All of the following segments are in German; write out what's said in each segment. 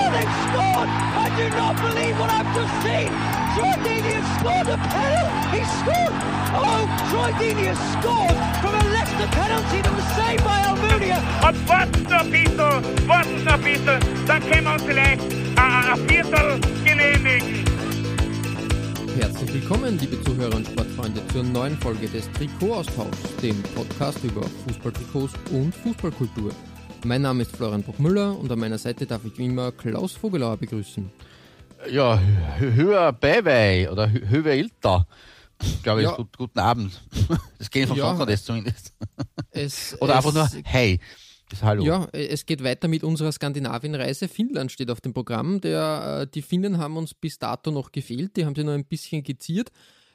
Oh, they've scored! I do not believe what I've just seen! Troy Deeney has scored a penalty! He scored! Oh, Troy Deeney has scored from a Leicester penalty that was saved by Almunia! Und warten noch ein bisschen, warten noch ein bisschen, dann können wir uns vielleicht äh, ein Viertel genehmigen. Herzlich willkommen, liebe Zuhörer und Sportfreunde, zur neuen Folge des Trikot-Austauschs, dem Podcast über Fußballtrikots und Fußballkultur. Mein Name ist Florian Bruckmüller und an meiner Seite darf ich wie immer Klaus Vogelauer begrüßen. Ja, hö- höher Beiwei oder hö- höher Ilta. Glaube ich, Ja. gut, guten Abend. Das geht vom Ja. das zumindest. Es, Oder es, einfach nur Hey. Das Hallo. Ja, es geht weiter mit unserer Skandinavien-Reise. Finnland steht auf dem Programm. Der, äh, die Finnen haben uns bis dato noch gefehlt. Die haben sie noch ein bisschen geziert.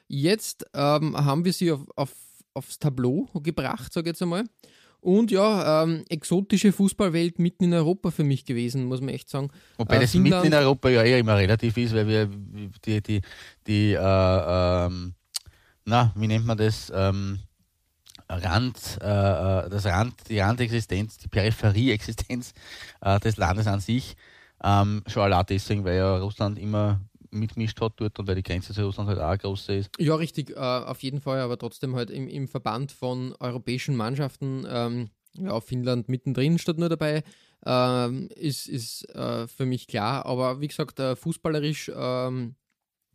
Jetzt ähm, haben wir sie auf, auf, aufs Tableau gebracht, sage ich jetzt einmal. Und ja, ähm, exotische Fußballwelt mitten in Europa für mich gewesen, muss man echt sagen. Wobei Äh, das Finnland- mitten in Europa ja eher immer relativ ist, weil wir die, die, die äh, ähm, na, wie nennt man das? Ähm, Rand, äh, äh, das Rand, die Randexistenz, die Peripherieexistenz äh, des Landes an sich. Ähm, schon allein deswegen, weil ja Russland immer mitmischt hat dort und weil die Grenze zu Russland halt auch große ist. Ja, richtig, äh, auf jeden Fall, aber trotzdem halt im, im Verband von europäischen Mannschaften, ähm, ja, Finnland mittendrin statt nur dabei, ähm, ist, ist äh, für mich klar. Aber wie gesagt, äh, fußballerisch, ähm,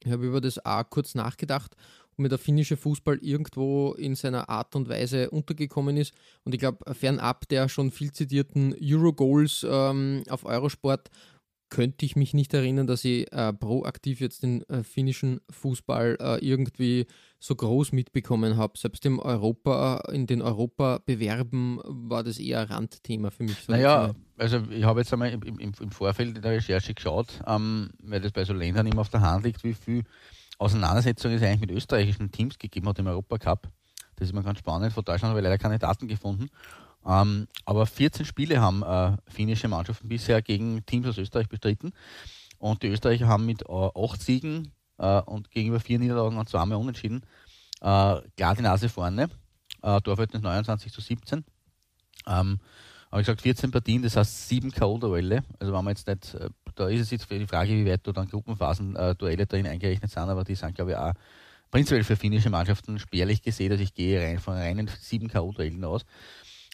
ich habe über das auch kurz nachgedacht, ob mir der finnische Fußball irgendwo in seiner Art und Weise untergekommen ist. Und ich glaube, fernab der schon viel zitierten Euro-Goals ähm, auf Eurosport, könnte ich mich nicht erinnern, dass ich äh, proaktiv jetzt den äh, finnischen Fußball äh, irgendwie so groß mitbekommen habe. Selbst im Europa, in den Europa-Bewerben war das eher Randthema für mich. So Naja, also ich habe jetzt einmal im, im, im Vorfeld der Recherche geschaut, ähm, weil das bei so Ländern immer auf der Hand liegt, wie viel Auseinandersetzungen es eigentlich mit österreichischen Teams gegeben hat im Europacup. Das ist immer ganz spannend. Von Deutschland habe ich leider keine Daten gefunden. Ähm, aber 14 Spiele haben äh, finnische Mannschaften bisher gegen Teams aus Österreich bestritten. Und die Österreicher haben mit äh, acht Siegen äh, und gegenüber vier Niederlagen und zweimal unentschieden äh, klar die Nase vorne. Äh, Torverhältnis 29 zu 17. Ähm, aber ich gesagt, 14 Partien, das heißt 7 K.O.-Duelle. Also wenn man jetzt nicht, äh, da ist es jetzt für die Frage, wie weit da dann Gruppenphasen-Duelle drin eingerechnet sind, aber die sind, glaube ich, auch prinzipiell für finnische Mannschaften spärlich gesehen. Also ich gehe rein von reinen 7 K.O.-Duellen aus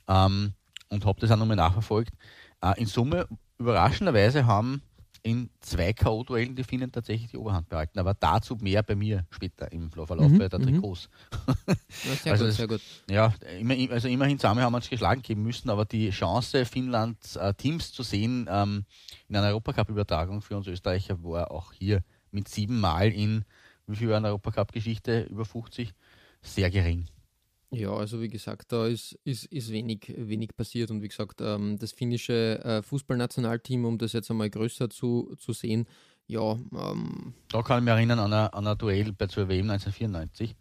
ähm, und habe das auch nochmal nachverfolgt. Äh, in Summe, überraschenderweise, haben in zwei K.O.-Duellen die Finnen tatsächlich die Oberhand behalten, aber dazu mehr bei mir später im Verlauf Mhm, der mhm. Trikots. ja, also gut, das- sehr gut. Ja, immer, also immerhin zusammen haben wir uns geschlagen geben müssen, aber die Chance, Finnlands äh, Teams zu sehen ähm, in einer Europacup-Übertragung für uns Österreicher war auch hier mit sieben Mal in, wie viel war in der Europacup-Geschichte? Über 50? Sehr gering. Ja, also wie gesagt, da ist, ist, ist wenig, wenig passiert und wie gesagt, ähm, das finnische äh, Fußballnationalteam, um das jetzt einmal größer zu, zu sehen, ja, ähm, Da kann ich mich erinnern an ein, an ein Duell bei zur WM 1994,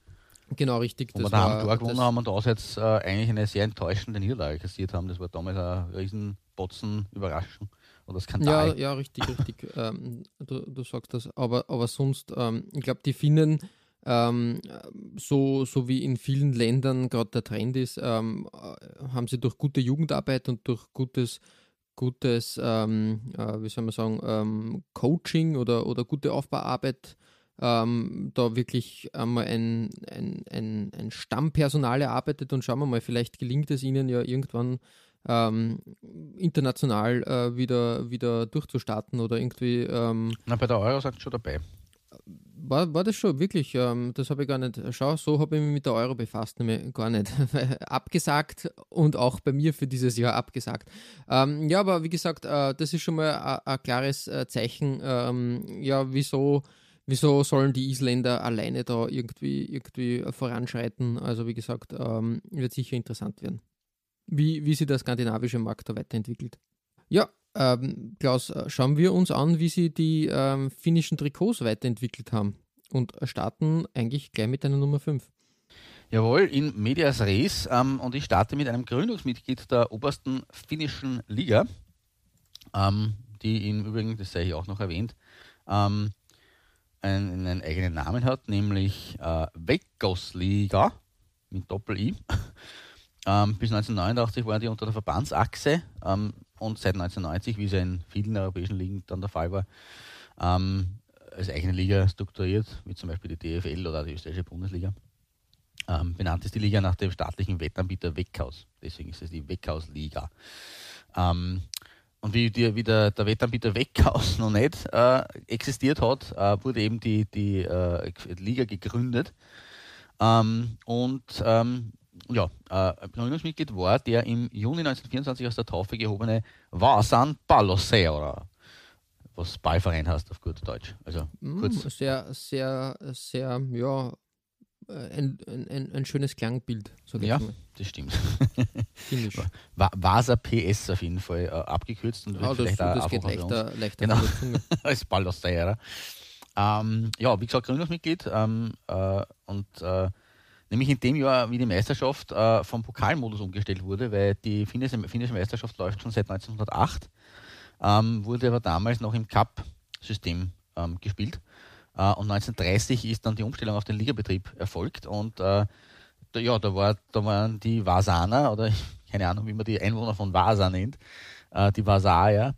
genau richtig. wo wir das da war- haben Tor gewonnen haben und auswärts äh, eigentlich eine sehr enttäuschende Niederlage kassiert haben. Das war damals eine riesen Botzen Überraschung oder Ja, Skandal. ja, richtig, richtig. ähm, du, du sagst das. Aber, aber sonst, ähm, ich glaube, die Finnen, ähm, so, so wie in vielen Ländern gerade der Trend ist, ähm, äh, haben sie durch gute Jugendarbeit und durch gutes, gutes ähm, äh, wie soll man sagen, ähm, Coaching oder, oder gute Aufbauarbeit ähm, da wirklich einmal ein, ein, ein, ein Stammpersonal erarbeitet und schauen wir mal, vielleicht gelingt es ihnen ja irgendwann ähm, international äh, wieder, wieder durchzustarten oder irgendwie ähm, Na, bei der Euro sagt schon dabei. War, war das schon wirklich, ähm, das habe ich gar nicht, schau, so habe ich mich mit der Euro befasst, nämlich gar nicht. abgesagt und auch bei mir für dieses Jahr abgesagt. Ähm, ja, aber wie gesagt, äh, das ist schon mal a- ein klares äh, Zeichen, ähm, ja, wieso, wieso sollen die Isländer alleine da irgendwie, irgendwie voranschreiten? Also wie gesagt, ähm, wird sicher interessant werden, wie, wie sich der skandinavische Markt da weiterentwickelt. Ja, ähm, Klaus, äh, schauen wir uns an, wie sie die ähm, finnischen Trikots weiterentwickelt haben. und starten eigentlich gleich mit einer Nummer 5. Jawohl, in Medias Res ähm, und ich starte mit einem Gründungsmitglied der obersten finnischen Liga, ähm, die im Übrigen, das sei hier auch noch erwähnt, ähm, einen, einen, eigenen Namen hat, nämlich äh, Veikkausliiga mit Doppel-I. Ähm, bis 1989 waren die unter der Verbandsachse ähm, und seit 1990, wie es ja in vielen europäischen Ligen dann der Fall war, ähm, als eigene Liga strukturiert, wie zum Beispiel die DFL oder die österreichische Bundesliga. Ähm, benannt ist die Liga nach dem staatlichen Wettanbieter Weckhaus. Deswegen ist es die Weckhaus-Liga. Ähm, und wie, die, wie der, der, Wettanbieter Weckhaus noch nicht äh, existiert hat, äh, wurde eben die, die äh, Liga gegründet. Ähm, und ähm, ja, äh, Gründungsmitglied war der im Juni 1924 aus der Taufe gehobene Vasan Palosera, was Ballverein heißt auf gut Deutsch. Also mm, kurz. Sehr, sehr, sehr, ja, äh, ein, ein, ein schönes Klangbild. ja, das stimmt. Vasa PS auf jeden Fall äh, abgekürzt und ja, vielleicht das, das geht leichter, leichter genau. als Ballosera. Ähm, ja, wie gesagt, Gründungsmitglied ähm, äh, und äh, nämlich in dem Jahr, wie die Meisterschaft äh, vom Pokalmodus umgestellt wurde, weil die finnische, finnische Meisterschaft läuft schon seit 1908, ähm, wurde aber damals noch im Cup-System ähm, gespielt. Äh, und 1930 ist dann die Umstellung auf den Ligabetrieb erfolgt und äh, da, ja, da, war, da waren die Vasaner oder keine Ahnung, wie man die Einwohner von Vasa nennt, äh, die Vasaer,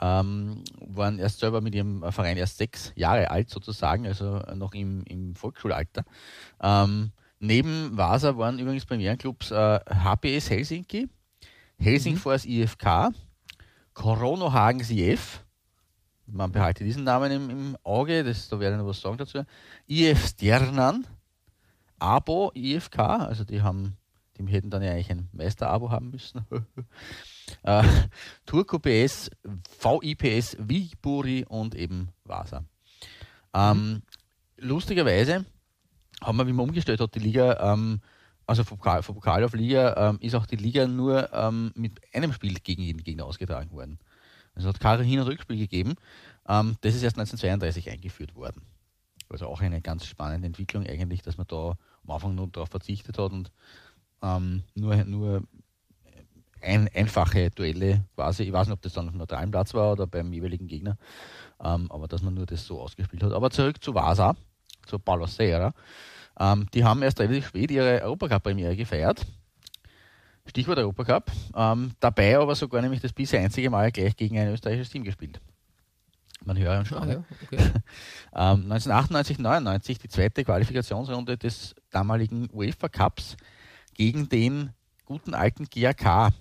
ähm, waren erst selber mit ihrem Verein erst sechs Jahre alt sozusagen, also noch im, im Volksschulalter. Ähm, neben Vasa waren übrigens Premierenclubs äh, HPS Helsinki, Helsingfors mhm. IFK, Koronohagens IF, man behalte diesen Namen im, im Auge, das, da werde ich noch was sagen dazu. IF Sternan, Abo IFK, also die haben, die hätten dann ja eigentlich ein Meister-Abo haben müssen. äh, Turco PS, VIPS, Vigburi und eben Vasa. Ähm, lustigerweise haben wir, wie man umgestellt hat, die Liga, ähm, also von Pokal, von Pokal auf Liga, ähm, ist auch die Liga nur ähm, mit einem Spiel gegen jeden Gegner ausgetragen worden. Es hat keine Hin- und Rückspiel gegeben. Ähm, das ist erst 1932 eingeführt worden. Also auch eine ganz spannende Entwicklung eigentlich, dass man da am Anfang nur darauf verzichtet hat und ähm, nur, nur ein, einfache Duelle quasi, ich weiß nicht, ob das dann auf dem neutralen Platz war oder beim jeweiligen Gegner, ähm, aber dass man nur das so ausgespielt hat. Aber zurück zu Vasa, zu Palosera. Ähm, die haben erst relativ spät ihre Europacup-Premiere gefeiert Stichwort Europacup. Ähm, dabei aber sogar nämlich das bisher einzige Mal gleich gegen ein österreichisches Team gespielt. Man höre und schaue. Ah, ja, okay. ähm, 1998, 99 die zweite Qualifikationsrunde des damaligen UEFA Cups gegen den guten alten GAK.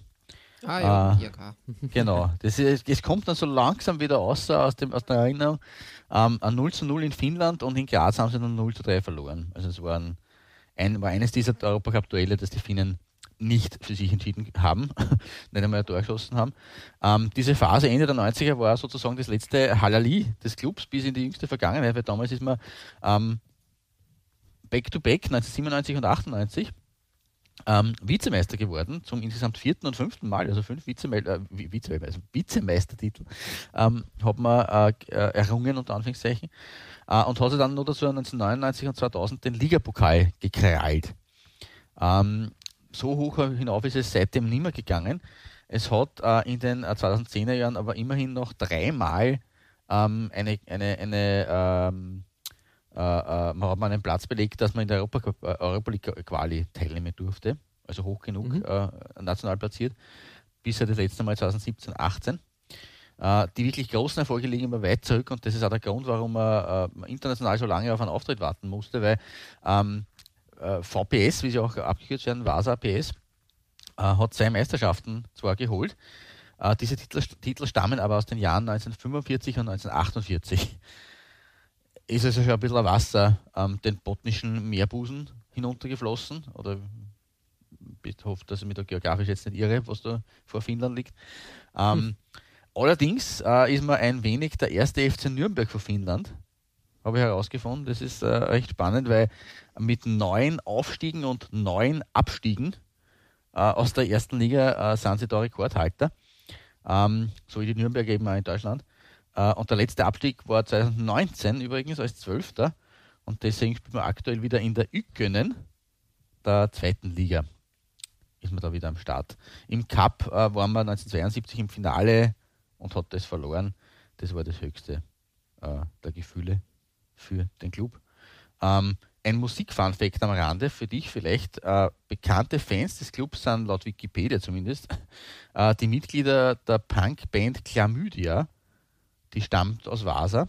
Ah ja, äh, GAK. genau. Das, ist, das kommt dann so langsam wieder aus, aus, dem, aus der Erinnerung. Ähm, ein 0 zu 0 in Finnland und in Graz haben sie dann 0 zu 3 verloren. Also es waren ein, war eines dieser Europacup-Duelle, das die Finnen nicht für sich entschieden haben, nicht einmal ein Tor geschossen haben. Ähm, diese Phase Ende der 90er war sozusagen das letzte Halali des Clubs bis in die jüngste Vergangenheit, weil damals ist man ähm, back-to-back 1997 und 98 ähm, Vizemeister geworden, zum insgesamt vierten und fünften Mal, also fünf Vizemeister, äh, Vize, also Vizemeistertitel, ähm, hat man äh, äh, errungen, unter Anführungszeichen, äh, und hat sich dann nur dazu 1999 und 2000 den Ligapokal gekrallt. Ähm, so hoch hinauf ist es seitdem nicht mehr gegangen. Es hat äh, in den äh, 2010er Jahren aber immerhin noch dreimal ähm, eine, eine, eine ähm, äh, äh man hat mal einen Platz belegt, dass man in der Europa, äh, Europa League Quali teilnehmen durfte. Also hoch genug mhm. Äh, national platziert. Bisher das letzte Mal 2017, 18. die wirklich großen Erfolge liegen immer weit zurück und das ist auch der Grund, warum man international so lange auf einen Auftritt warten musste, weil ähm, äh, VPS, wie sie auch abgekürzt werden, Vasa PS, äh, hat zwei Meisterschaften zwar geholt. Äh, diese Titel, Titel, stammen aber aus den Jahren 1945 und 1948. Ist also schon ein bisschen Wasser ähm, den botnischen Meerbusen hinuntergeflossen oder ich hoffe, dass ich mich da geografisch jetzt nicht irre, was da vor Finnland liegt. Ähm, hm. Allerdings äh, ist man ein wenig der erste FC Nürnberg von Finnland, habe ich herausgefunden. Das ist äh, recht spannend, weil mit neun Aufstiegen und neun Abstiegen äh, aus der ersten Liga äh, sind sie da Rekordhalter. Ähm, so wie die Nürnberg eben auch in Deutschland. Äh, und der letzte Abstieg war 2019 übrigens als Zwölfter. Und deswegen spielt man aktuell wieder in der Ückönen, der zweiten Liga. Ist man da wieder am Start. Im Cup äh, waren wir 1972 im Finale und hat das verloren. Das war das höchste äh, der Gefühle für den Club. Ähm, ein Musikfunfact am Rande für dich vielleicht. Äh, bekannte Fans des Clubs sind laut Wikipedia zumindest äh, die Mitglieder der Punkband Chlamydia, die stammt aus Vasa.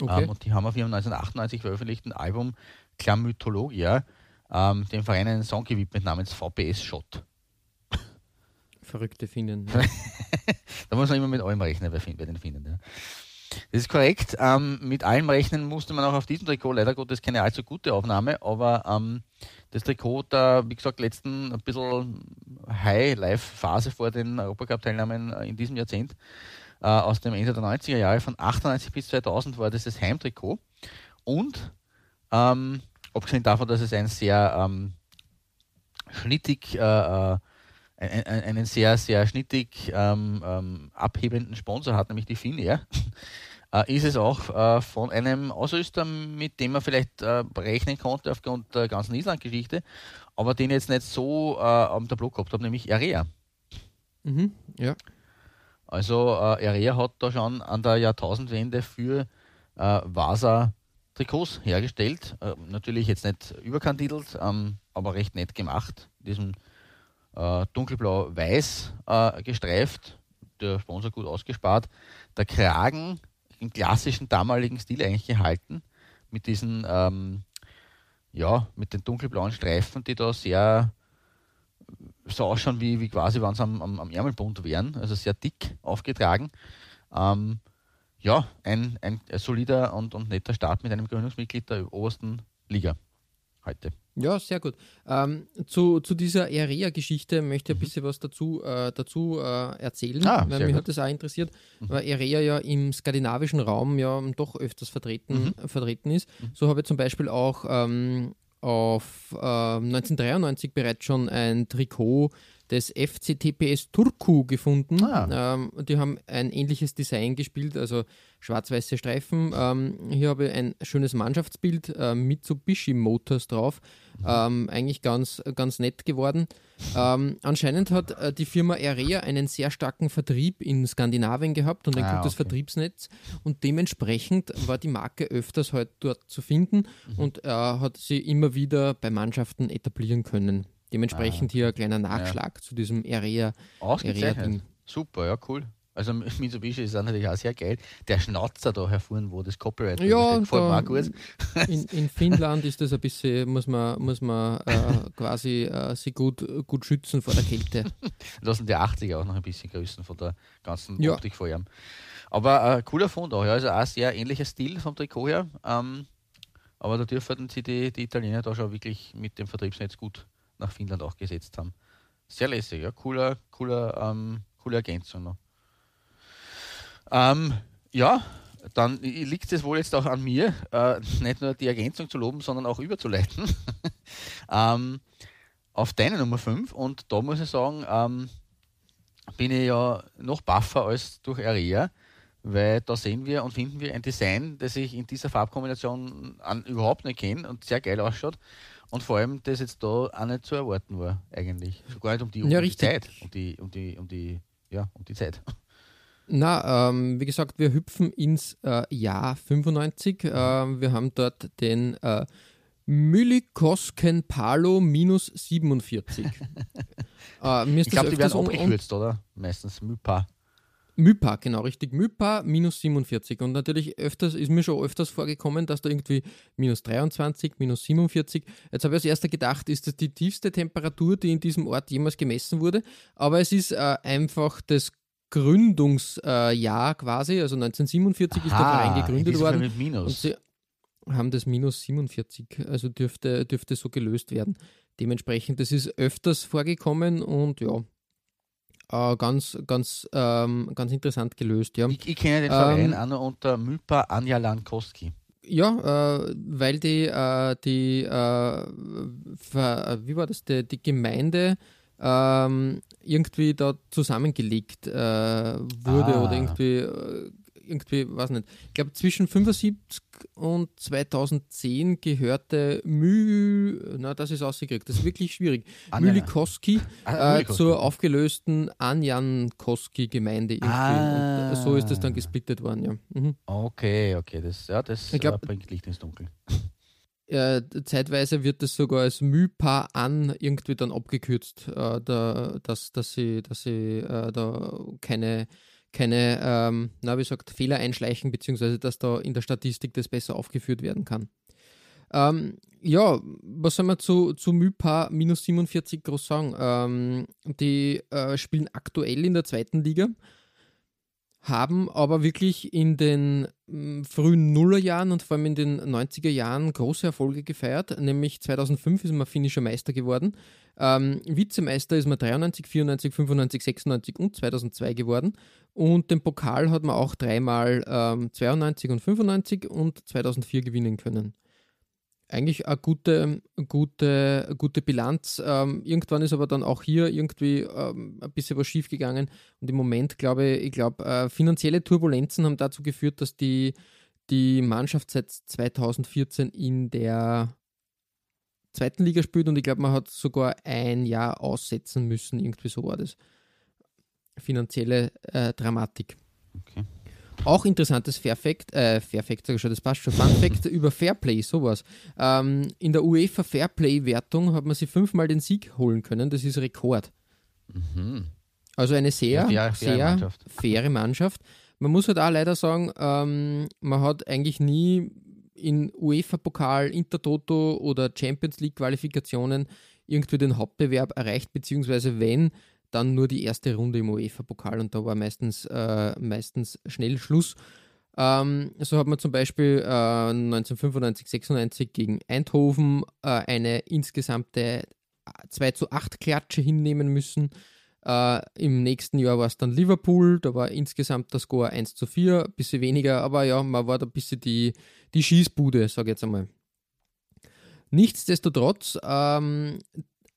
Okay. Ähm, und die haben auf ihrem 1998 veröffentlichten Album Chlamytologia ähm, dem Verein einen Song gewidmet namens VPS Shot. Verrückte finden. Da muss man immer mit allem rechnen bei, bei den Finnen. Ja. Das ist korrekt. Ähm, mit allem rechnen musste man auch auf diesem Trikot. Leider Gottes keine allzu gute Aufnahme, aber ähm, das Trikot der, wie gesagt, letzten ein bisschen High-Life-Phase vor den Europacup-Teilnahmen äh, in diesem Jahrzehnt äh, aus dem Ende der 90er Jahre, von 98 bis 2000 war das das Heimtrikot. Und ähm, abgesehen davon, dass es ein sehr ähm, schnittig, äh, äh, ein- ein- einen sehr, sehr schnittig ähm, ähm, abhebenden Sponsor hat, nämlich die Finnair, äh, ist es auch äh, von einem Ausrüster, mit dem man vielleicht äh, rechnen konnte aufgrund der ganzen Island-Geschichte, aber den jetzt nicht so äh, am Tableau gehabt habe, nämlich Area. mhm, ja. Also äh, Area hat da schon an der Jahrtausendwende für äh, Vasa Trikots hergestellt. Äh, natürlich jetzt nicht überkandidelt, ähm, aber recht nett gemacht. In diesem äh, dunkelblau-weiß äh, gestreift, der Sponsor gut ausgespart. Der Kragen im klassischen damaligen Stil eigentlich gehalten, mit diesen ähm, ja, mit den dunkelblauen Streifen, die da sehr so ausschauen, wie, wie quasi, wenn sie am, am, am Ärmelbund wären, also sehr dick aufgetragen. Ähm, ja, ein, ein solider und, und netter Start mit einem Gründungsmitglied der obersten Liga heute. Ja, sehr gut. Ähm, zu, zu dieser Area-Geschichte möchte ich ein bisschen was dazu, äh, dazu äh, erzählen, Mhm. Ah, weil mich gut. hat das auch interessiert, weil Area ja im skandinavischen Raum ja doch öfters vertreten, Mhm. vertreten ist. So habe ich zum Beispiel auch ähm, auf äh, 1993 bereits schon ein Trikot des FCTPS Turku gefunden. Ah. Ähm, die haben ein ähnliches Design gespielt, also schwarz-weiße Streifen. Ähm, hier habe ich ein schönes Mannschaftsbild, äh, Mitsubishi Motors drauf. Ähm, eigentlich ganz, ganz nett geworden. Ähm, anscheinend hat äh, die Firma Area einen sehr starken Vertrieb in Skandinavien gehabt und ein Ah, gutes okay. Vertriebsnetz und dementsprechend war die Marke öfters halt dort zu finden Mhm. und äh, hat sie immer wieder bei Mannschaften etablieren können. Dementsprechend hier ein kleiner Nachschlag zu diesem Area. Ausgezeichnet. Area-Ding. Super, ja, cool. Also Mitsubishi ist natürlich auch sehr geil. Der Schnauzer da hervorn, wo das Copyright Ja, steht, gefällt mir da- auch gut. In, in Finnland ist das ein bisschen, muss man, muss man äh, quasi äh, sie gut, gut schützen vor der Kälte. Lassen die 80er auch noch ein bisschen grüßen von der ganzen Ja. Optik vor ihm. Aber äh, cooler Fund auch, ja. Also auch sehr ähnlicher Stil vom Trikot her. Ähm, aber da dürften sie die, die Italiener da schon wirklich mit dem Vertriebsnetz gut nach Finnland auch gesetzt haben. Sehr lässig, ja. Cooler, cooler, ähm, coole Ergänzung noch. Ähm, ja, dann liegt es wohl jetzt auch an mir, äh, nicht nur die Ergänzung zu loben, sondern auch überzuleiten. ähm, auf deine Nummer 5 und da muss ich sagen, ähm, bin ich ja noch buffer als durch Area, weil da sehen wir und finden wir ein Design, das ich in dieser Farbkombination an, überhaupt nicht kenne und sehr geil ausschaut. Und vor allem, das jetzt da auch nicht zu erwarten war, eigentlich. So gar nicht um die, um Ja, die. Zeit. Um die, um die, um die, ja, um die Zeit. Na, ähm, wie gesagt, wir hüpfen ins äh, Jahr 95. Ähm, wir haben dort den äh, Mylikosken Palo minus 47. äh, mir ist Ich glaube, die werden abgekürzt, oder? Meistens Mypa. Mypa, genau, richtig. Mypa minus 47. Und natürlich öfters ist mir schon öfters vorgekommen, dass da irgendwie minus 23, minus 47. Jetzt habe ich als erster gedacht, ist das die tiefste Temperatur, die in diesem Ort jemals gemessen wurde. Aber es ist äh, einfach das Gründungsjahr äh, quasi, also 1947 ist der Verein in gegründet worden. Mit Und Minus. sie haben das minus 47, also dürfte, dürfte so gelöst werden. Dementsprechend, das ist öfters vorgekommen und ja, äh, ganz, ganz, ähm, ganz interessant gelöst, ja. Ich, ich kenne den Ähm, Verein auch noch unter Mypa Anja Lankowski. Ja, äh, weil die, äh, die äh, äh, wie war das, die, die Gemeinde ähm, irgendwie da zusammengelegt äh, wurde Ah. oder irgendwie, irgendwie, weiß nicht, ich glaube zwischen 75 und 2010 gehörte Mühl, na das ist ausgekriegt, das ist wirklich schwierig, Anjana. Mühlikoski Ah, äh, zur aufgelösten Anjankoski-Gemeinde. Ah. Und so ist das dann gesplittet worden, ja. Mhm. Okay, okay, das, ja, das Ich glaub- äh, bringt Licht ins Dunkel. Äh, zeitweise wird das sogar als Müpa an irgendwie dann abgekürzt, äh, da, dass, dass sie, dass sie äh, da keine, keine ähm, na, wie sagt, Fehler einschleichen, beziehungsweise dass da in der Statistik das besser aufgeführt werden kann. Ähm, ja, was soll man zu, zu Mypa minus 47 groß sagen? Ähm, die äh, spielen aktuell in der zweiten Liga, haben aber wirklich in den mh, frühen Nullerjahren und vor allem in den 90er Jahren große Erfolge gefeiert. Nämlich 2005 ist man finnischer Meister geworden. Ähm, Vizemeister ist man 93, 94, 95, 96 und 2002 geworden. Und den Pokal hat man auch dreimal ähm, 92 und 95 und 2004 gewinnen können eigentlich eine gute, gute, gute Bilanz. Ähm, irgendwann ist aber dann auch hier irgendwie ähm, ein bisschen was schief gegangen. Und im Moment glaube ich, ich glaube, äh, finanzielle Turbulenzen haben dazu geführt, dass die, die Mannschaft seit 2014 in der zweiten Liga spielt und ich glaube, man hat sogar ein Jahr aussetzen müssen. Irgendwie so war das. Finanzielle äh, Dramatik. Okay. Auch interessantes Fairfact, äh, Fairfact, sag ich schon, das passt schon, Fun Fact über Fairplay, sowas. Ähm, in der UEFA Fairplay-Wertung hat man sich fünfmal den Sieg holen können, das ist Rekord. Mhm. Also eine sehr, Ja, faire sehr Mannschaft. faire Mannschaft. Man muss halt auch leider sagen, ähm, man hat eigentlich nie in UEFA-Pokal, Intertoto oder Champions League-Qualifikationen irgendwie den Hauptbewerb erreicht, beziehungsweise wenn, dann nur die erste Runde im UEFA-Pokal und da war meistens, äh, meistens schnell Schluss. Ähm, so hat man zum Beispiel äh, 1995, 96 gegen Eindhoven äh, eine insgesamte 2 zu 8 Klatsche hinnehmen müssen. Äh, Im nächsten Jahr war es dann Liverpool, da war insgesamt der Score 1 zu 4, ein bisschen weniger, aber ja, man war da ein bisschen die, die Schießbude, sage ich jetzt einmal. Nichtsdestotrotz, ähm,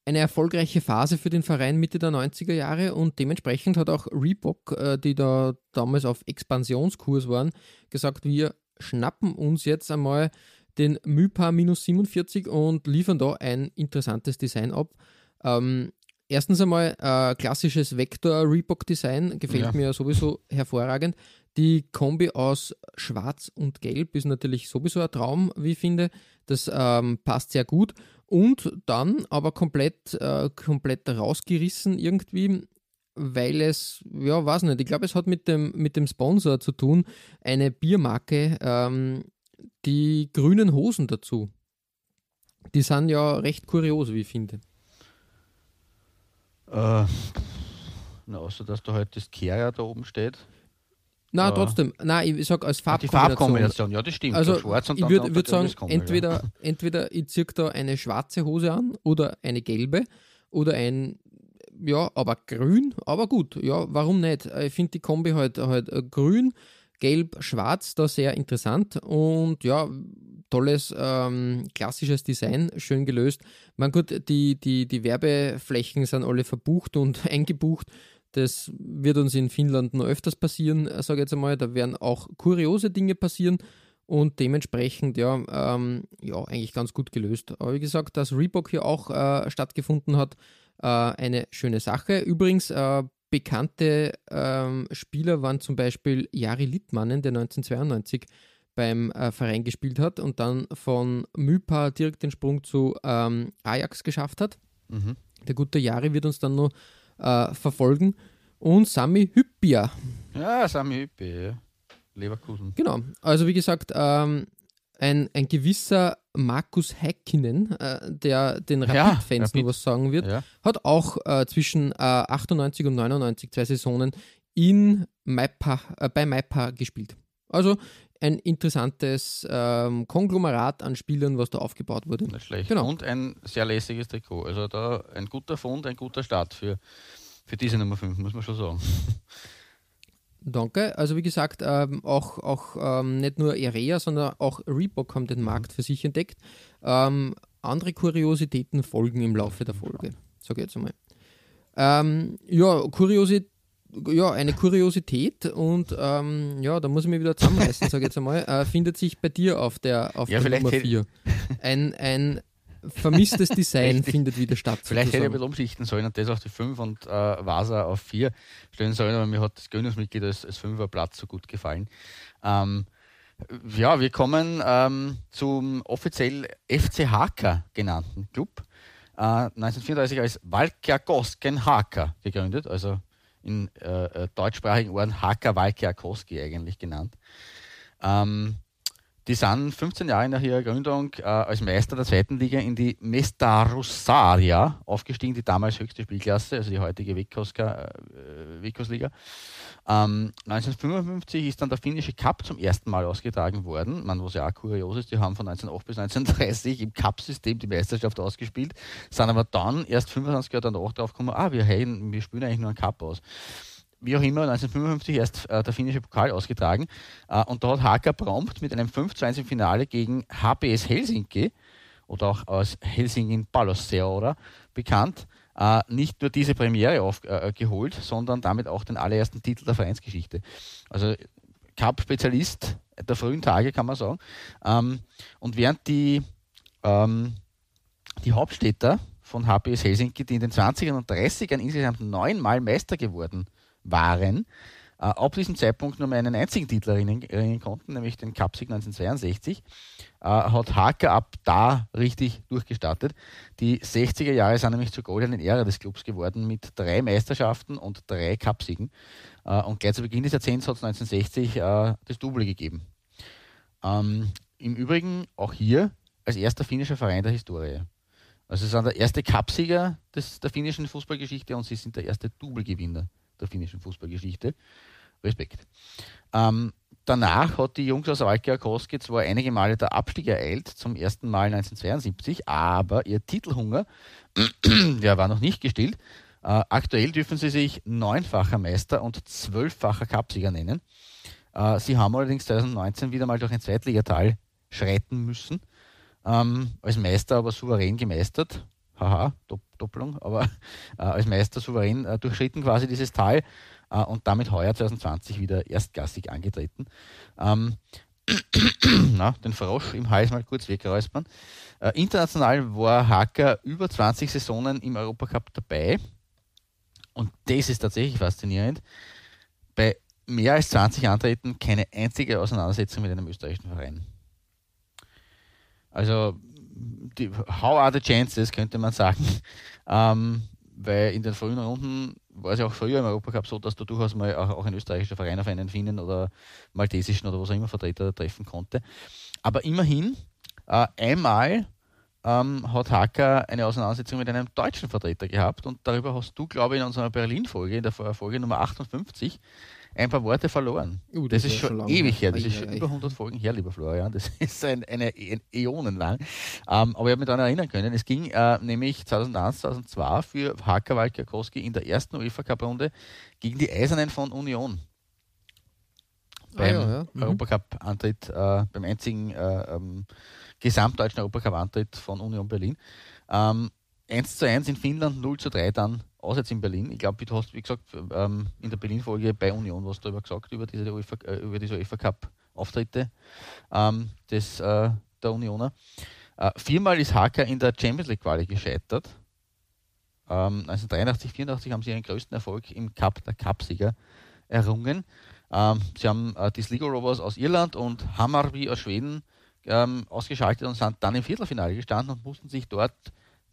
eine erfolgreiche Phase für den Verein Mitte der 90er Jahre und dementsprechend hat auch Reebok, äh, die da damals auf Expansionskurs waren, gesagt, wir schnappen uns jetzt einmal den Mypa minus 47 und liefern da ein interessantes Design ab. Ähm, erstens einmal äh, klassisches Vector-Reebok-Design, gefällt Ja. mir sowieso hervorragend. Die Kombi aus Schwarz und Gelb ist natürlich sowieso ein Traum, wie ich finde. Das ähm, passt sehr gut. Und dann aber komplett, äh, komplett rausgerissen irgendwie, weil es, ja, weiß nicht, ich glaube, es hat mit dem, mit dem Sponsor zu tun, eine Biermarke, ähm, die grünen Hosen dazu. Die sind ja recht kurios, wie ich finde. Äh, na, außer dass da halt das Kehrer da oben steht. Na, trotzdem, nein, ich sag als Ah, die Farbkombination. Farbkombination, ja, das stimmt. Also so schwarz und ich würde würd sagen, Kombi, ja. entweder, entweder ich ziehe da eine schwarze Hose an oder eine gelbe oder ein, ja, aber grün, aber gut, ja, warum nicht? Ich finde die Kombi halt, halt grün, gelb, schwarz da sehr interessant und ja, tolles ähm, klassisches Design, schön gelöst. Man gut, die, die, die Werbeflächen sind alle verbucht und eingebucht. Das wird uns in Finnland noch öfters passieren, sage ich jetzt einmal. Da werden auch kuriose Dinge passieren und dementsprechend ja, ähm, ja eigentlich ganz gut gelöst. Aber wie gesagt, dass Reebok hier auch äh, stattgefunden hat, äh, eine schöne Sache. Übrigens, äh, bekannte ähm, Spieler waren zum Beispiel Jari Littmannen, der 1992 beim äh, Verein gespielt hat und dann von Mypa direkt den Sprung zu ähm, Ajax geschafft hat. Mhm. Der gute Jari wird uns dann noch äh, verfolgen. Und Sami Hyppia. Ja, Sami Hüppi, ja. Leverkusen. Genau. Also wie gesagt, ähm, ein, ein gewisser Markus Häkkinen, äh, der den Ja, Rapid-Fans Rapid. noch was sagen wird, Ja. hat auch äh, zwischen äh, 98 und 99 zwei Saisonen in Maipa, äh, bei Maipa gespielt. Also ein interessantes ähm, Konglomerat an Spielern, was da aufgebaut wurde. Nicht schlecht. Genau. Und ein sehr lässiges Trikot. Also da ein guter Fund, ein guter Start für, für diese Nummer 5, muss man schon sagen. Danke. Also wie gesagt, ähm, auch, auch ähm, nicht nur Area, sondern auch Reebok haben den Markt für sich entdeckt. Ähm, andere Kuriositäten folgen im Laufe der Folge, sage ich jetzt einmal. Ähm, ja, Kuriosität ja, eine Kuriosität und ähm, ja, da muss ich mich wieder zusammenreißen, sage ich jetzt einmal, äh, findet sich bei dir auf der, auf Ja, der Nummer hätte- 4. Ein, ein vermisstes Design findet wieder statt. Vielleicht hätte ich ein sozusagen. bisschen umschichten sollen und das auf die 5 und äh, Vasa auf 4 stellen sollen, aber mir hat das Gründungsmitglied als, als 5er Platz so gut gefallen. Ähm, ja, wir kommen ähm, zum offiziell FC Haka genannten Club. Äh, 1934 als Valkjakosken Haka gegründet, also in äh, äh, deutschsprachigen Ohren Haka Valkjakoski eigentlich genannt. Ähm, die sind 15 Jahre nach ihrer Gründung äh, als Meister der zweiten Liga in die Mestarusaria aufgestiegen, die damals höchste Spielklasse, also die heutige Vikoska, äh, Vikosliga. Ähm, 1955 ist dann der finnische Cup zum ersten Mal ausgetragen worden. Man, was ja auch kurios ist, die haben von 1908 bis 1930 im Cup-System die Meisterschaft ausgespielt, sind aber dann erst 25 Jahre danach drauf gekommen, ah, wir, hey, wir spielen eigentlich nur einen Cup aus wie auch immer, 1955 erst äh, der finnische Pokal ausgetragen. Äh, und da hat Haka prompt mit einem 5 zu 1 im Finale gegen HBS Helsinki oder auch aus Helsingin Palloseura bekannt, äh, nicht nur diese Premiere aufgeholt, äh, sondern damit auch den allerersten Titel der Vereinsgeschichte. Also Cup-Spezialist der frühen Tage, kann man sagen. Ähm, und während die, ähm, die Hauptstädter von HBS Helsinki, die in den 20ern und 30ern insgesamt neunmal Meister geworden waren, äh, ab diesem Zeitpunkt nur mehr einen einzigen Titel erringen, konnten, nämlich den Cupsieg 1962, äh, hat Haka ab da richtig durchgestartet. Die 60er Jahre sind nämlich zur goldenen Ära des Clubs geworden mit drei Meisterschaften und drei Cupsiegen. Äh, und gleich zu Beginn des Jahrzehnts hat es 1960 äh, das Double gegeben. Ähm, Im Übrigen auch hier als erster finnischer Verein der Historie. Also sie sind der erste Cupsieger des, der finnischen Fußballgeschichte und sie sind der erste Double-Gewinner der finnischen Fußballgeschichte. Respekt. Ähm, danach hat die Jungs aus Valkeakoski zwar einige Male der Abstieg ereilt, zum ersten Mal 1972, aber ihr Titelhunger der war noch nicht gestillt. Äh, aktuell dürfen sie sich neunfacher Meister und zwölffacher Cupsieger nennen. Äh, sie haben allerdings 2019 wieder mal durch ein Zweitligatal schreiten müssen. Ähm, als Meister aber souverän gemeistert. Haha, Dopp Doppelung, aber äh, als Meister souverän äh, durchschritten quasi dieses Tal äh, und damit heuer 2020 wieder erstklassig angetreten. Ähm, na, den Frosch im Hals mal kurz wegräuspern. Äh, international war Hacker über 20 Saisonen im Europacup dabei. Und das ist tatsächlich faszinierend. Bei mehr als 20 Antreten keine einzige Auseinandersetzung mit einem österreichischen Verein. Also, die, how are the chances, könnte man sagen. Ähm, weil in den frühen Runden war es ja auch früher im Europacup so, dass du durchaus mal auch, auch ein österreichischer Verein auf einen Finnen oder maltesischen oder was auch immer Vertreter treffen konnte. Aber immerhin, äh, einmal ähm, hat Hacker eine Auseinandersetzung mit einem deutschen Vertreter gehabt und darüber hast du, glaube ich, in unserer Berlin-Folge, in der Folge Nummer 58, ein paar Worte verloren. Uh, das, das ist ist schon lange ewig her, das ist Ei, schon über 100 Folgen her, lieber Florian. Das ist ein, eine, ein Äonen lang. Ähm, aber ich habe mich daran erinnern können, es ging äh, nämlich 2001, 2002 für Haka Walkakowski in der ersten UEFA Cup Runde gegen die Eisernen von Union. Beim Ah, ja, ja. Mhm. Europacup-Antritt, äh, beim einzigen äh, ähm, gesamtdeutschen Europacup-Antritt von Union Berlin. Ähm, 1 zu 1 in Finnland, 0 zu 3 dann auswärts in Berlin. Ich glaube, du hast, wie gesagt, ähm, in der Berlin-Folge bei Union was darüber gesagt, über diese UEFA, äh, über diese UEFA Cup-Auftritte ähm, des, äh, der Unioner. Äh, viermal ist Haka in der Champions League Quali gescheitert. Ähm, 1983, 84 haben sie ihren größten Erfolg im Cup der Cupsieger errungen. Ähm, sie haben äh, die Sligo Rovers aus Irland und Hammarby aus Schweden ähm, ausgeschaltet und sind dann im Viertelfinale gestanden und mussten sich dort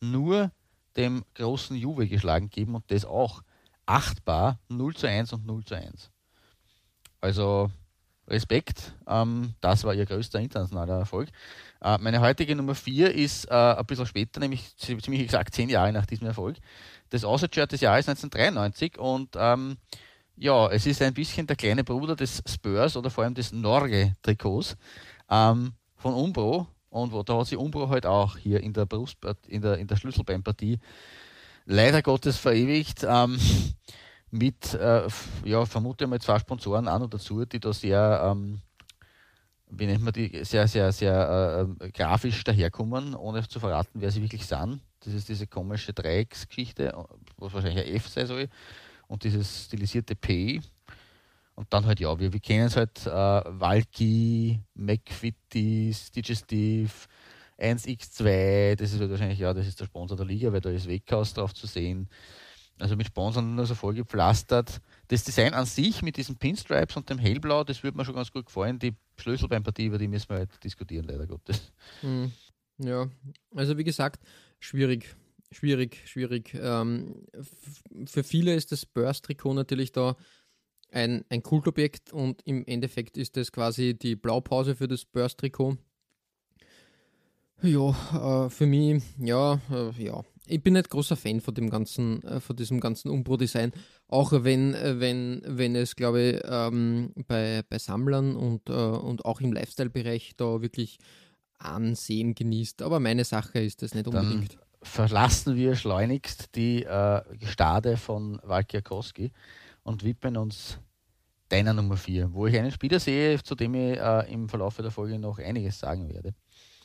nur dem großen Juve geschlagen geben und das auch achtbar 0 zu 1 und 0 zu 1. Also Respekt, ähm, das war ihr größter internationaler Erfolg. Äh, meine heutige Nummer 4 ist äh, ein bisschen später, nämlich zi- ziemlich exakt zehn Jahre nach diesem Erfolg. Das Außershirt des Jahres 1993 und ähm, ja, es ist ein bisschen der kleine Bruder des Spurs oder vor allem des Norge-Trikots ähm, von Umbro. Und wo, da hat sich Umbro halt auch hier in der Brust, in der, in der Schlüsselbeinpartie leider Gottes verewigt. Ähm, mit, äh, ja, vermute mal zwei Sponsoren an und dazu, die da sehr, ähm, wie nennt man die, sehr, sehr, sehr äh, grafisch daherkommen, ohne zu verraten, wer sie wirklich sind. Das ist diese komische Dreiecksgeschichte, was wahrscheinlich ein F sein soll. und dieses stilisierte P. Und dann halt, ja, wir, wir kennen es halt, äh, Valky, McFitties, Digestive, 1x2, das ist halt wahrscheinlich, ja, das ist der Sponsor der Liga, weil da ist Weghaus drauf zu sehen. Also mit Sponsoren nur so vollgepflastert. Das Design an sich mit diesen Pinstripes und dem Hellblau, das würde mir schon ganz gut gefallen. Die Schlüsselbeinpartie, über die müssen wir halt diskutieren, leider Gottes. Hm. Ja, also wie gesagt, schwierig. Schwierig, schwierig. Ähm, für viele ist das Burst-Trikot natürlich da ein, ein Kultobjekt und im Endeffekt ist das quasi die Blaupause für das Burst-Trikot. Ja, äh, für mich, ja, äh, ja. Ich bin nicht großer Fan von dem ganzen, äh, von diesem ganzen Umbro-Design. Auch wenn, äh, wenn, wenn es, glaube ich, ähm, bei, bei Sammlern und, äh, und auch im Lifestyle-Bereich da wirklich Ansehen genießt. Aber meine Sache ist das nicht unbedingt. Dann verlassen wir schleunigst die äh, Gestade von Walkiakowski und widmen uns deiner Nummer 4, wo ich einen Spieler sehe, zu dem ich äh, im Verlauf der Folge noch einiges sagen werde.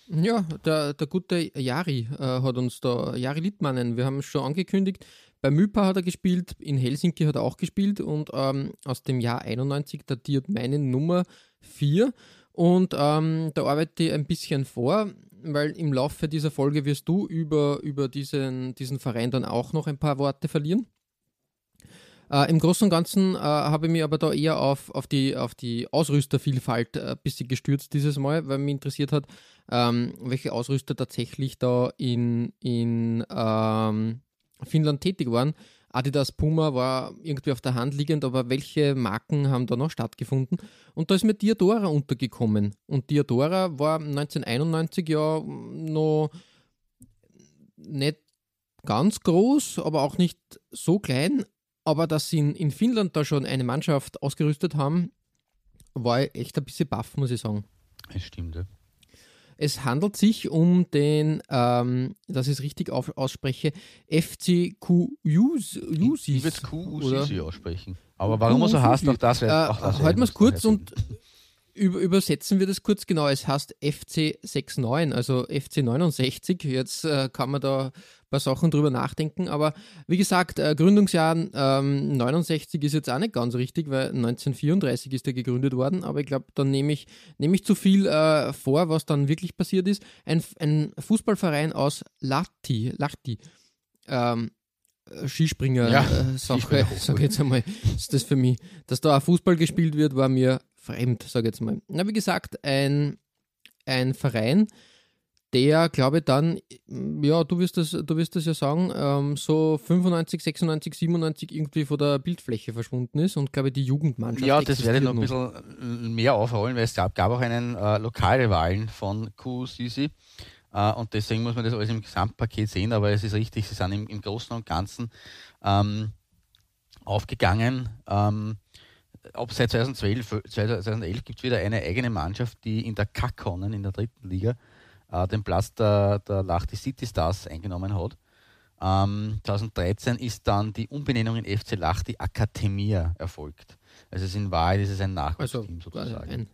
Ja, der, der gute Jari äh, hat uns da, Jari Littmannen, wir haben es schon angekündigt, bei Mypa hat er gespielt, in Helsinki hat er auch gespielt und ähm, aus dem Jahr 91 datiert meine Nummer 4 und ähm, da arbeite ich ein bisschen vor, weil im Laufe dieser Folge wirst du über, über diesen, diesen Verein dann auch noch ein paar Worte verlieren. Äh, Im Großen und Ganzen äh, habe ich mich aber da eher auf, auf, die, auf die Ausrüstervielfalt äh, ein bisschen gestürzt dieses Mal, weil mich interessiert hat, ähm, welche Ausrüster tatsächlich da in, in ähm, Finnland tätig waren. Adidas Puma war irgendwie auf der Hand liegend, aber welche Marken haben da noch stattgefunden? Und da ist mir Diadora untergekommen. Und Diadora war 1991 ja noch nicht ganz groß, aber auch nicht so klein. Aber dass sie in, in Finnland da schon eine Mannschaft ausgerüstet haben, war echt ein bisschen baff, muss ich sagen. Das stimmt, ja. Es handelt sich um den, ähm, dass ich es richtig auf, ausspreche, FCQ Usis. Ich würde QUCC aussprechen. Aber warum so heißt auch das? Äh, halten wir es kurz und übersetzen wir das kurz genau. Es heißt FC 69, also FC 69. Jetzt äh, kann man da ein paar Sachen drüber nachdenken. Aber wie gesagt, äh, Gründungsjahr ähm, 69 ist jetzt auch nicht ganz richtig, weil 1934 ist er gegründet worden. Aber ich glaube, dann nehme ich, nehm ich zu viel äh, vor, was dann wirklich passiert ist. Ein, ein Fußballverein aus Lahti, Lahti ähm, Skispringer-Sache, ja, äh, sage ich jetzt einmal, ist das für mich. Dass da auch Fußball gespielt wird, war mir fremd, sage ich jetzt mal. Na, wie gesagt, ein, ein Verein, der, glaube ich, dann, ja, du wirst das, du wirst das ja sagen, ähm, so 95, 96, 97 irgendwie von der Bildfläche verschwunden ist und, glaube ich, die Jugendmannschaft. Ja, das werde ich noch ein bisschen mehr aufholen, weil es gab, gab auch einen äh, Lokalrivalen von QCC. Äh, und deswegen muss man das alles im Gesamtpaket sehen, aber es ist richtig, sie sind im, im Großen und Ganzen ähm, aufgegangen. Ähm, ab seit 2012, 2011 gibt es wieder eine eigene Mannschaft, die in der Kakkonen, in der dritten Liga, äh, den Platz der, der Lahti City Stars eingenommen hat. Ähm, 2013 ist dann die Umbenennung in FC Lahti Akademia erfolgt. Also es in Wahrheit ist es ein Nachwuchsteam also, sozusagen. Ein,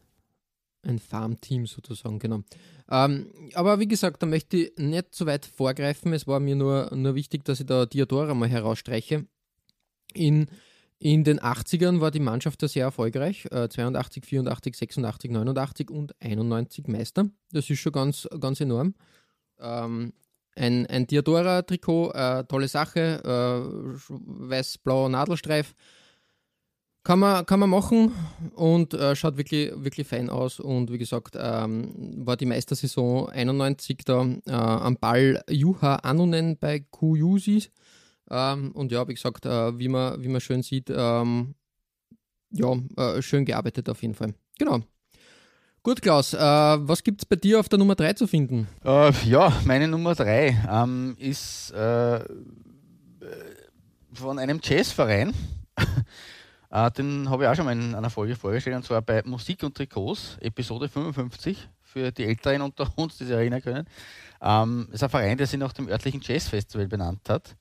ein Farmteam sozusagen, genau. Ähm, aber wie gesagt, da möchte ich nicht zu weit vorgreifen. Es war mir nur, nur wichtig, dass ich da Diadora mal herausstreiche. In in den 80ern war die Mannschaft sehr erfolgreich. Äh, 82, 84, 86, 89 und 91 Meister. Das ist schon ganz, ganz enorm. Ähm, ein, ein Diadora-Trikot, äh, tolle Sache. Äh, Weiß-blauer Nadelstreif. Kann man, kann man machen und äh, schaut wirklich, wirklich fein aus. Und wie gesagt, ähm, war die Meistersaison 91 da äh, am Ball Juha Anonen bei QUSI. Ähm, und ja, wie gesagt, äh, wie, man, wie man schön sieht, ähm, ja, äh, schön gearbeitet auf jeden Fall. Genau. Gut, Klaus, äh, was gibt es bei dir auf der Nummer 3 zu finden? Äh, ja, meine Nummer 3 ähm, ist äh, von einem Jazzverein. Äh, den habe ich auch schon mal in einer Folge vorgestellt, und zwar bei Musik und Trikots, Episode 55, für die Älteren unter uns, die sich erinnern können. Ähm, ist ein Verein, der sich nach dem örtlichen Jazzfestival benannt hat.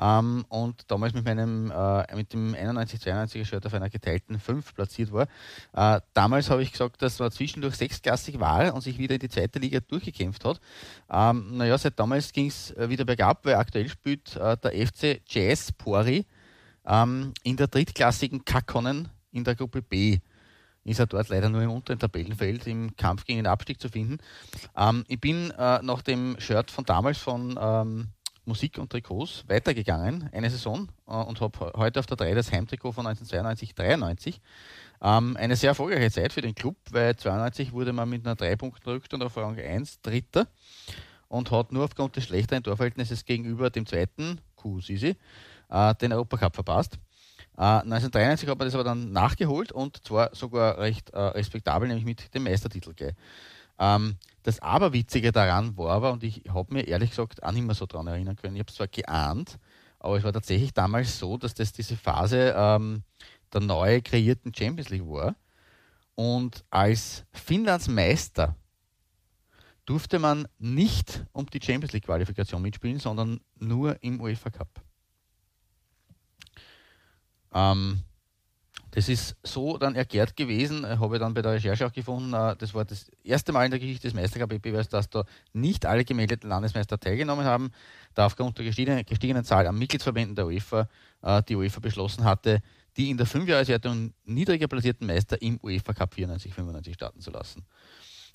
Ähm, und damals mit meinem äh, mit dem 91-92er Shirt auf einer geteilten 5 platziert war. Äh, damals habe ich gesagt, dass man zwischendurch sechsklassig war und sich wieder in die zweite Liga durchgekämpft hat. Ähm, naja, seit damals ging es äh, wieder bergab, weil aktuell spielt äh, der FC Jazz Pori ähm, in der drittklassigen Kakonnen in der Gruppe B ist er dort leider nur im unteren Tabellenfeld im Kampf gegen den Abstieg zu finden. Ähm, ich bin äh, nach dem Shirt von damals von ähm, Musik und Trikots weitergegangen, eine Saison, äh, und habe heute auf der 3 das Heimtrikot von 1992, 93. Ähm, eine sehr erfolgreiche Zeit für den Club, weil 92 wurde man mit einer 3 Punkten Rückstand auf Rang 1 Dritter und hat nur aufgrund des schlechteren Torverhältnisses gegenüber dem zweiten, Q Sisi, äh, den Europacup verpasst. Äh, 1993 hat man das aber dann nachgeholt und zwar sogar recht äh, respektabel, nämlich mit dem Meistertitel gleich. Das Aberwitzige daran war aber, und ich habe mir ehrlich gesagt auch nicht mehr so daran erinnern können, ich habe es zwar geahnt, aber es war tatsächlich damals so, dass das diese Phase ähm, der neu kreierten Champions League war. Und als Finnlands Meister durfte man nicht um die Champions League Qualifikation mitspielen, sondern nur im UEFA Cup. Ähm, das ist so dann erklärt gewesen, äh, habe ich dann bei der Recherche auch gefunden, äh, das war das erste Mal in der Geschichte des Meistercup-Wettbewerbs, dass da nicht alle gemeldeten Landesmeister teilgenommen haben, da aufgrund der gestiegenen, gestiegenen Zahl an Mitgliedsverbänden der UEFA äh, die UEFA beschlossen hatte, die in der Fünfjahreswertung niedriger platzierten Meister im UEFA Cup 94-95 starten zu lassen.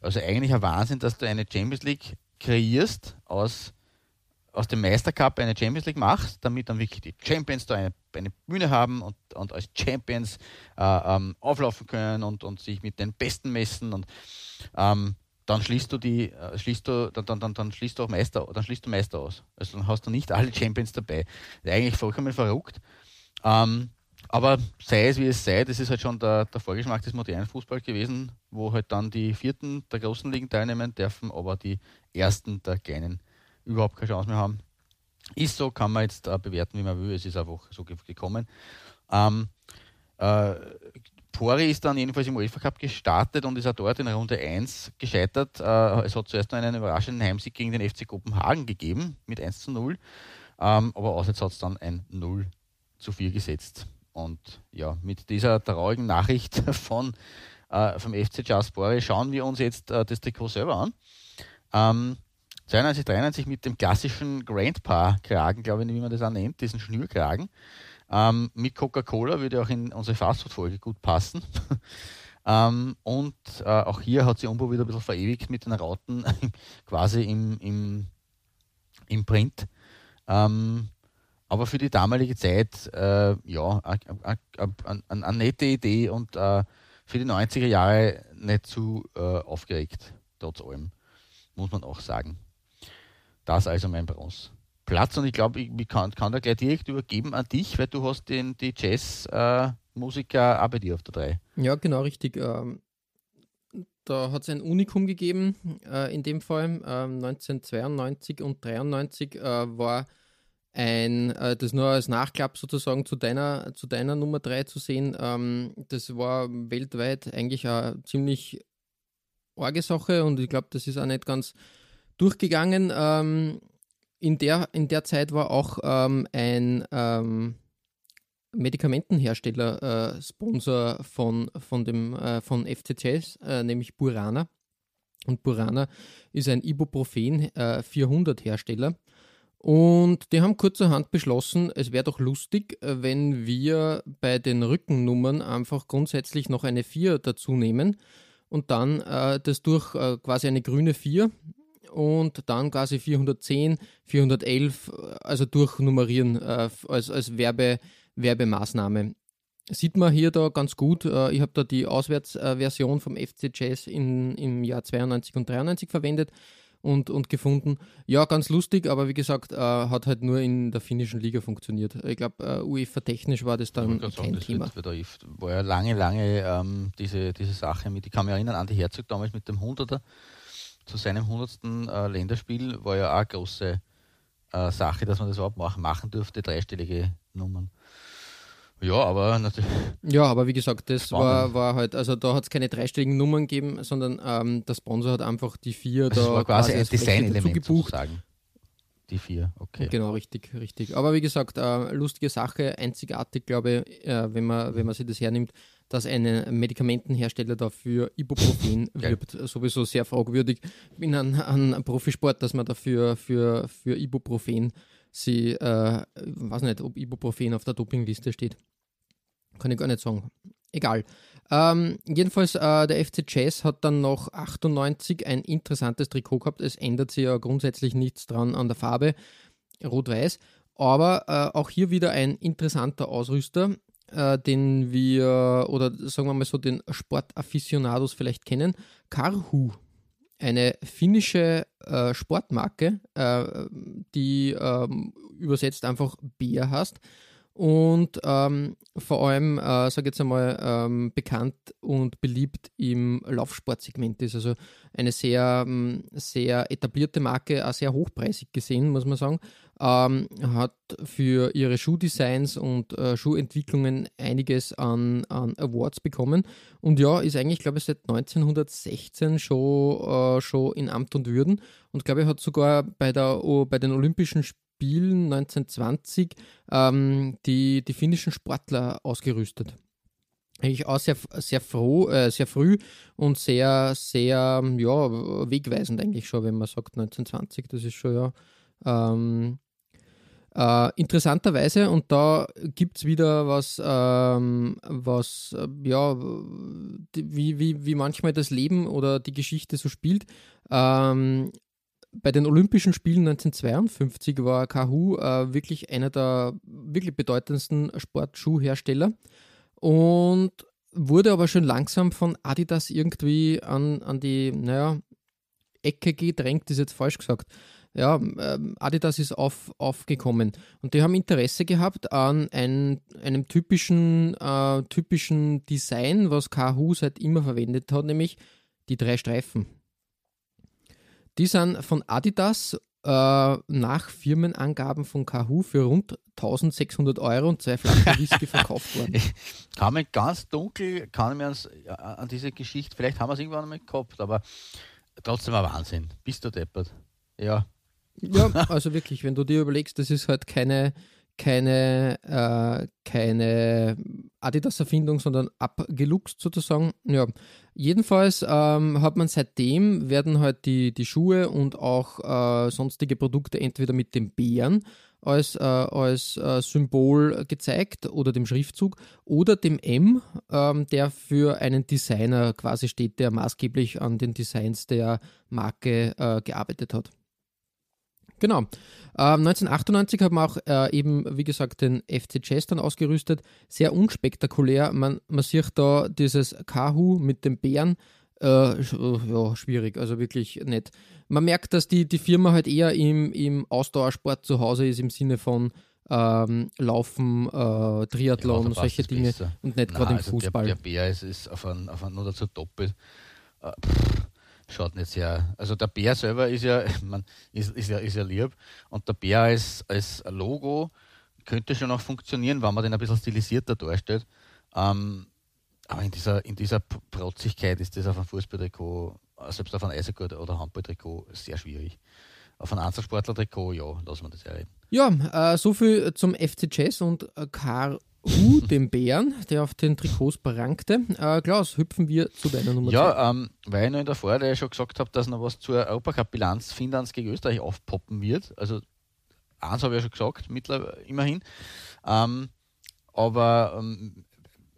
Also eigentlich ein Wahnsinn, dass du eine Champions League kreierst aus aus dem Meistercup eine Champions League machst, damit dann wirklich die Champions da eine, eine Bühne haben und, und als Champions äh, ähm, auflaufen können und, und sich mit den Besten messen und ähm, dann schließt du die, äh, schließt du, dann, dann, dann, dann schließt du auch Meister, dann schließt du Meister aus. Also dann hast du nicht alle Champions dabei. Eigentlich vollkommen verrückt. Ähm, aber sei es wie es sei, das ist halt schon der, der Vorgeschmack des modernen Fußballs gewesen, wo halt dann die vierten der großen Ligen teilnehmen dürfen, aber die ersten der kleinen überhaupt keine Chance mehr haben. Ist so, kann man jetzt äh, bewerten, wie man will. Es ist einfach so gekommen. Ähm, äh, Pori ist dann jedenfalls im UEFA Cup gestartet und ist auch dort in Runde 1 gescheitert. Äh, es hat zuerst noch einen überraschenden Heimsieg gegen den FC Kopenhagen gegeben mit 1 zu 0. Ähm, aber auswärts hat es dann ein 0 zu 4 gesetzt. Und ja, mit dieser traurigen Nachricht von, äh, vom FC Jaspori schauen wir uns jetzt äh, das Trikot selber an. Ähm, 92, 93 mit dem klassischen Grandpa-Kragen, glaube ich, wie man das auch nennt, diesen Schnürkragen. Ähm, mit Coca-Cola würde auch in unsere Fastfood-Folge gut passen. ähm, und äh, auch hier hat sich Umbo wieder ein bisschen verewigt mit den Rauten quasi im, im, im Print. Ähm, aber für die damalige Zeit, äh, ja, eine nette Idee und äh, für die 90er Jahre nicht zu äh, aufgeregt, trotz allem, muss man auch sagen. Das also mein Bronzeplatz und ich glaube, ich, kann, kann, da gleich direkt übergeben an dich, weil du hast den, die Jazz-Musiker äh, auch bei dir auf der 3. Ja, genau, richtig. Ähm, da hat es ein Unikum gegeben, äh, in dem Fall. Ähm, 1992 und 1993 äh, war ein, äh, das nur als Nachklapp sozusagen zu deiner, zu deiner Nummer 3 zu sehen. Ähm, das war weltweit eigentlich eine ziemlich arge Sache und ich glaube, das ist auch nicht ganz durchgegangen. Ähm, in, der, in der Zeit war auch ähm, ein ähm, Medikamentenhersteller äh, Sponsor von, von, dem, äh, von FCCS, äh, nämlich Burana. Und Burana ist ein Ibuprofen 400 äh, Hersteller. Und die haben kurzerhand beschlossen, es wäre doch lustig, äh, wenn wir bei den Rückennummern einfach grundsätzlich noch eine 4 dazu nehmen und dann äh, das durch äh, quasi eine grüne 4 und dann quasi 410, 411, also durchnummerieren äh, als, als Werbe, Werbemaßnahme. Sieht man hier da ganz gut. Äh, ich habe da die Auswärtsversion vom FC Jazz in, im Jahr 92 und 93 verwendet und, und gefunden. Ja, ganz lustig, aber wie gesagt, äh, hat halt nur in der finnischen Liga funktioniert. Ich glaube, äh, UEFA-technisch war das dann kein sagen, Thema. Das war ja lange, lange ähm, diese, diese Sache mit, ich kann mich erinnern an die Herzog damals mit dem 100er zu seinem 100. Äh, Länderspiel war ja auch eine große äh, Sache, dass man das überhaupt machen, machen durfte, dreistellige Nummern. Ja, aber natürlich. Ja, aber wie gesagt, das war, war halt, also da hat es keine dreistelligen Nummern gegeben, sondern ähm, der Sponsor hat einfach die vier also da war quasi, quasi ein Designelement gebucht. Sozusagen. Die vier, okay. Genau, richtig, richtig. Aber wie gesagt, äh, lustige Sache, einzigartig, glaube ich, äh, wenn, man, wenn man sich das hernimmt dass ein Medikamentenhersteller dafür Ibuprofen wirbt. Sowieso sehr fragwürdig. Ich bin ein, ein Profisport, dass man dafür für, für Ibuprofen sie, äh, weiß nicht, ob Ibuprofen auf der Dopingliste steht. Kann ich gar nicht sagen. Egal. Ähm, jedenfalls, äh, der FC Chess hat dann noch 98 ein interessantes Trikot gehabt. Es ändert sich ja grundsätzlich nichts dran an der Farbe, rot-weiß. Aber äh, auch hier wieder ein interessanter Ausrüster, äh, den wir, oder sagen wir mal so, den Sportaficionados vielleicht kennen. Karhu, eine finnische äh, Sportmarke, äh, die ähm, übersetzt einfach Bär heißt und ähm, vor allem, äh, sage jetzt einmal, ähm, bekannt und beliebt im Laufsportsegment ist. Also eine sehr, ähm, sehr etablierte Marke, auch sehr hochpreisig gesehen, muss man sagen. Ähm, hat für ihre Schuhdesigns und äh, Schuhentwicklungen einiges an, an Awards bekommen. Und ja, ist eigentlich, glaube ich, seit 1916 schon, äh, schon in Amt und Würden. Und glaube ich, hat sogar bei, der, bei den Olympischen Spielen Spielen 1920 ähm, die, die finnischen Sportler ausgerüstet. Eigentlich auch sehr, sehr, froh, äh, sehr früh und sehr, sehr ja, wegweisend eigentlich schon, wenn man sagt 1920. Das ist schon ja ähm, äh, interessanterweise, und da gibt es wieder was, ähm, was äh, ja, wie, wie, wie manchmal das Leben oder die Geschichte so spielt. Ähm, bei den Olympischen Spielen 1952 war Kahoo äh, wirklich einer der wirklich bedeutendsten Sportschuhhersteller und wurde aber schon langsam von Adidas irgendwie an, an die, naja, Ecke gedrängt, ist jetzt falsch gesagt. Ja, ähm, Adidas ist auf, aufgekommen und die haben Interesse gehabt an ein, einem typischen, äh, typischen Design, was Kahoo seit immer verwendet hat, nämlich die drei Streifen. Die sind von Adidas äh, nach Firmenangaben von Kahoo für rund 1600 Euro und zwei Flaschen Whisky verkauft worden. Ich kann mich ganz dunkel, kann mich ans, an diese Geschichte, vielleicht haben wir es irgendwann einmal gehabt, aber trotzdem ein Wahnsinn. Bist du deppert? Ja. Ja, also wirklich, wenn du dir überlegst, das ist halt keine, keine, äh, keine Adidas-Erfindung, sondern abgeluchst sozusagen. Ja, jedenfalls ähm, hat man seitdem werden halt die, die Schuhe und auch äh, sonstige Produkte entweder mit dem Bären als, äh, als äh, Symbol gezeigt oder dem Schriftzug oder dem M, ähm, der für einen Designer quasi steht, der maßgeblich an den Designs der Marke äh, gearbeitet hat. Genau. Ähm, 1998 hat man auch äh, eben, wie gesagt, den FC Chess dann ausgerüstet. Sehr unspektakulär. Man, man sieht da dieses Kahu mit dem Bären. Äh, ja, schwierig, also wirklich nett. Man merkt, dass die, die Firma halt eher im, im Ausdauersport zu Hause ist, im Sinne von ähm, Laufen, äh, Triathlon, ja, solche Dinge besser. und nicht gerade im also Fußball. Der, der Bär ist, ist auf einen, auf einen nur dazu doppelt. Äh, schaut nicht sehr. Also der Bär selber ist ja, man, ist, ist ja, ist ja lieb und der Bär als, als Logo könnte schon auch funktionieren, wenn man den ein bisschen stilisierter darstellt. Ähm, aber in dieser, in dieser Protzigkeit ist das auf einem Fußballtrikot, selbst auf einem Eisegurt oder Handballtrikot, sehr schwierig. Auf einem Einzelsportler-Trikot, ja, lassen wir das ja reden. Ja, äh, so zum FC Chess und äh, Karl Hu, dem Bären, der auf den Trikots prangte. Äh, Klaus, hüpfen wir zu deiner Nummer Ja, ähm, weil ich noch in der Vorrede schon gesagt habe, dass noch was zur Europacup-Bilanz Finnlands gegen Österreich aufpoppen wird. Also eins habe ich ja schon gesagt, mittlerweile immerhin. Ähm, aber ähm,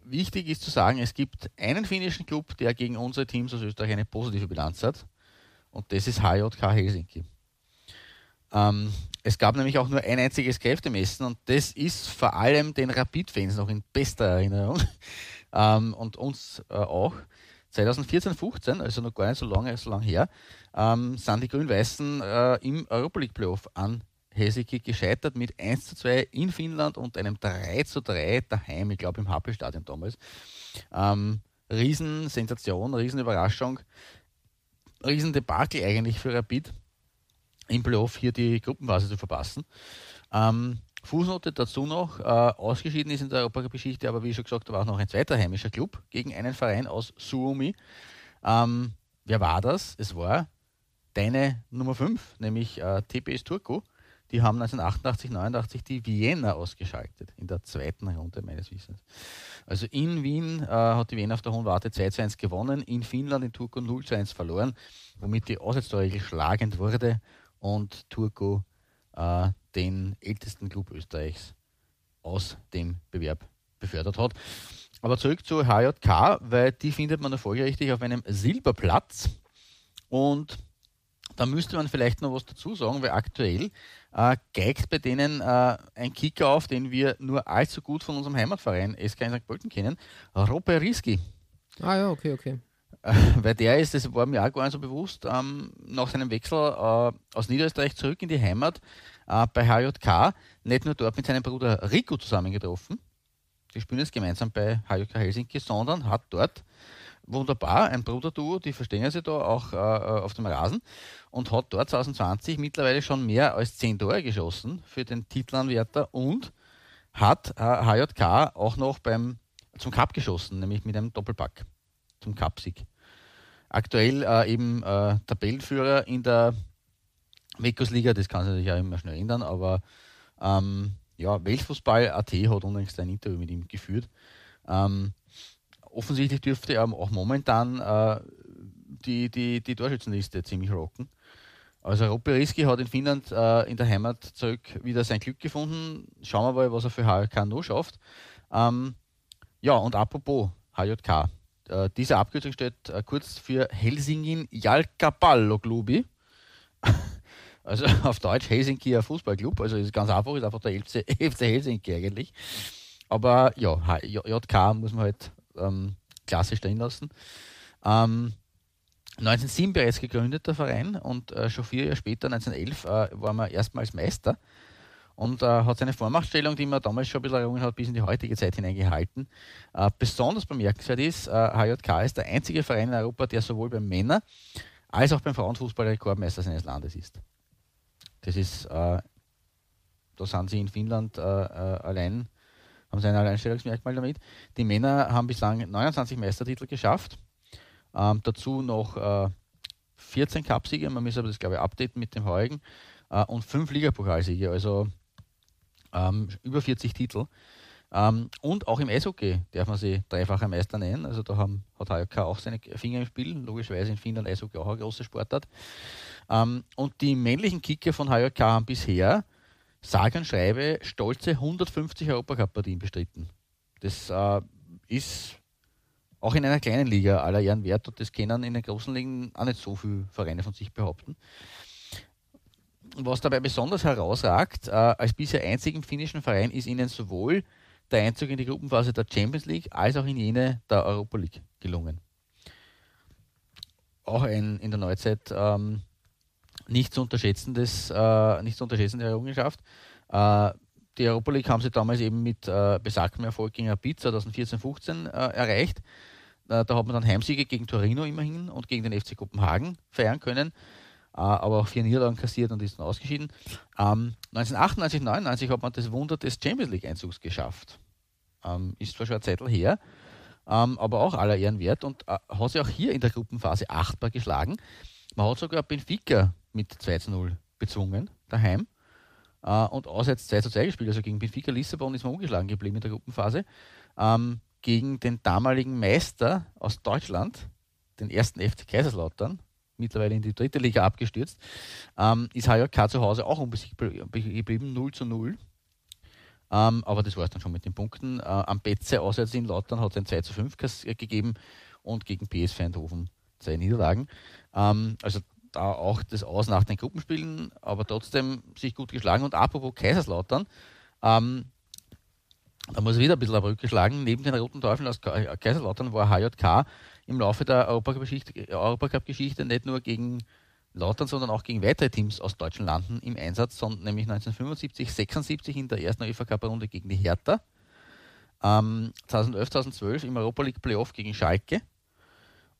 wichtig ist zu sagen, es gibt einen finnischen Club, der gegen unsere Teams aus Österreich eine positive Bilanz hat. Und das ist HJK Helsinki. Ähm, es gab nämlich auch nur ein einziges Kräftemessen und das ist vor allem den Rapid-Fans noch in bester Erinnerung ähm, und uns äh, auch. 2014, 15, also noch gar nicht so lange, so lange her, ähm, sind die Grün-Weißen äh, im Europa League Playoff an Helsinki gescheitert mit 1 zu 2 in Finnland und einem 3 zu 3 daheim, ich glaube im Happel-Stadion damals. Ähm, Riesensensation, Riesenüberraschung, Riesendebakel eigentlich für Rapid im Playoff hier die Gruppenphase zu verpassen. Ähm, Fußnote dazu noch, äh, ausgeschieden ist in der Europageschichte, aber wie schon gesagt, da war auch noch ein zweiter heimischer Club gegen einen Verein aus Suomi. Ähm, wer war das? Es war deine Nummer 5, nämlich äh, TPS Turku. Die haben 1988, 89 die Vienna ausgeschaltet in der zweiten Runde meines Wissens. Also in Wien äh, hat die Vienna auf der hohen Warte 2 zu 1 gewonnen, in Finnland in Turku 0 zu 1 verloren, womit die Auswärtstorregel schlagend wurde und Turku äh, den ältesten Club Österreichs aus dem Bewerb befördert hat. Aber zurück zu HJK, weil die findet man folgerichtig auf einem Silberplatz. Und da müsste man vielleicht noch was dazu sagen, weil aktuell äh, geigt bei denen äh, ein Kicker auf, den wir nur allzu gut von unserem Heimatverein SK in St. Pölten kennen, Robert Riski. Ah ja, okay, okay. Äh, weil der ist, das war mir auch gar nicht so bewusst, ähm, nach seinem Wechsel äh, aus Niederösterreich zurück in die Heimat äh, bei HJK, nicht nur dort mit seinem Bruder Rico zusammengetroffen, die spielen jetzt gemeinsam bei HJK Helsinki, sondern hat dort wunderbar, ein Bruderduo, die verstehen sich da auch äh, auf dem Rasen und hat dort 2020 mittlerweile schon mehr als 10 Tore geschossen für den Titelanwärter und hat äh, HJK auch noch beim, zum Cup geschossen, nämlich mit einem Doppelpack zum Cup-Sieg. Aktuell äh, eben äh, Tabellenführer in der Mekos-Liga, das kann sich auch immer schnell ändern, aber ähm, ja, Weltfußball.at hat unlängst ein Interview mit ihm geführt. Ähm, offensichtlich dürfte er auch momentan äh, die, die, die Torschützenliste ziemlich rocken. Also Robby Riski hat in Finnland äh, in der Heimat zurück wieder sein Glück gefunden. Schauen wir mal, was er für HJK noch schafft. Ähm, ja, und apropos HJK. Äh, diese Abkürzung steht äh, kurz für Helsingin Jalkapallo Klubi. also auf Deutsch Helsinki Fußballclub. Also ist ganz einfach, ist einfach der FC, FC Helsinki eigentlich. Aber ja, JK muss man halt ähm, klasse stehen lassen. Ähm, 1907 bereits gegründet, der Verein, und äh, schon vier Jahre später, 1911, äh, war man erstmals Meister und äh, hat seine Vormachtstellung, die man damals schon ein bisschen errungen hat, bis in die heutige Zeit hineingehalten. Äh, besonders bemerkenswert ist, HJK äh, ist der einzige Verein in Europa, der sowohl beim Männer- als auch beim Frauenfußball Rekordmeister seines Landes ist. Das ist, äh, da sind sie in Finnland allein haben sie ein Alleinstellungsmerkmal damit. Die Männer haben bislang 29 Meistertitel geschafft, ähm, dazu noch äh, 14 Cupsiege, man muss aber das glaube ich updaten mit dem heurigen, äh, und 5 Ligapokalsiege, also ähm, über 40 Titel. Ähm, und auch im Eishockey darf man sie dreifacher Meister nennen. Also da haben, hat HJK auch seine Finger im Spiel. Logischerweise in Finnland Eishockey auch eine große Sportart. Ähm, und die männlichen Kicker von HJK haben bisher sage und schreibe stolze 150 Europacup-Partien bestritten. Das äh, ist auch in einer kleinen Liga aller Ehren wert und das können in den großen Ligen auch nicht so viele Vereine von sich behaupten. Was dabei besonders herausragt, äh, als bisher einzigen finnischen Verein ist ihnen sowohl der Einzug in die Gruppenphase der Champions League als auch in jene der Europa League gelungen. Auch ein in der Neuzeit ähm, nicht zu unterschätzendes, äh, nicht zu unterschätzende Errungenschaft. Äh, die Europa League haben sie damals eben mit äh, besagtem Erfolg gegen Rapid 2014-15 äh, erreicht. Äh, da hat man dann Heimsiege gegen Torino immerhin und gegen den FC Kopenhagen feiern können, aber auch vier Niederlagen kassiert und ist dann ausgeschieden. Ähm, 1998, 99 hat man das Wunder des Champions League-Einzugs geschafft. Ähm, ist zwar schon eine Zeit her, ähm, aber auch aller Ehren wert und äh, hat sich auch hier in der Gruppenphase achtbar geschlagen. Man hat sogar Benfica mit 2 zu 0 bezwungen, daheim. Uh, und auswärts 2 zu 2 gespielt. Also gegen Benfica Lissabon ist man ungeschlagen geblieben in der Gruppenphase. Ähm, gegen den damaligen Meister aus Deutschland, den ersten FC Kaiserslautern, mittlerweile in die dritte Liga abgestürzt, ähm, ist HJK zu Hause auch unbesiegt geblieben, 0 zu 0. Ähm, aber das war es dann schon mit den Punkten. Äh, am Betze auswärts in Lautern hat es ein 2 zu 5 gegeben und gegen PSV Eindhoven zwei Niederlagen. Ähm, also da auch das Aus nach den Gruppenspielen, aber trotzdem sich gut geschlagen. Und apropos Kaiserslautern, ähm, da muss ich wieder ein bisschen eine Brücke schlagen. Neben den Roten Teufeln aus Kaiserslautern war HJK im Laufe der Europacup-Geschichte nicht nur gegen Lautern, sondern auch gegen weitere Teams aus deutschen Landen im Einsatz, sondern nämlich 1975, 76 in der ersten UEFA Cup Runde gegen die Hertha, ähm, 2011, 2012 im Europa League Playoff gegen Schalke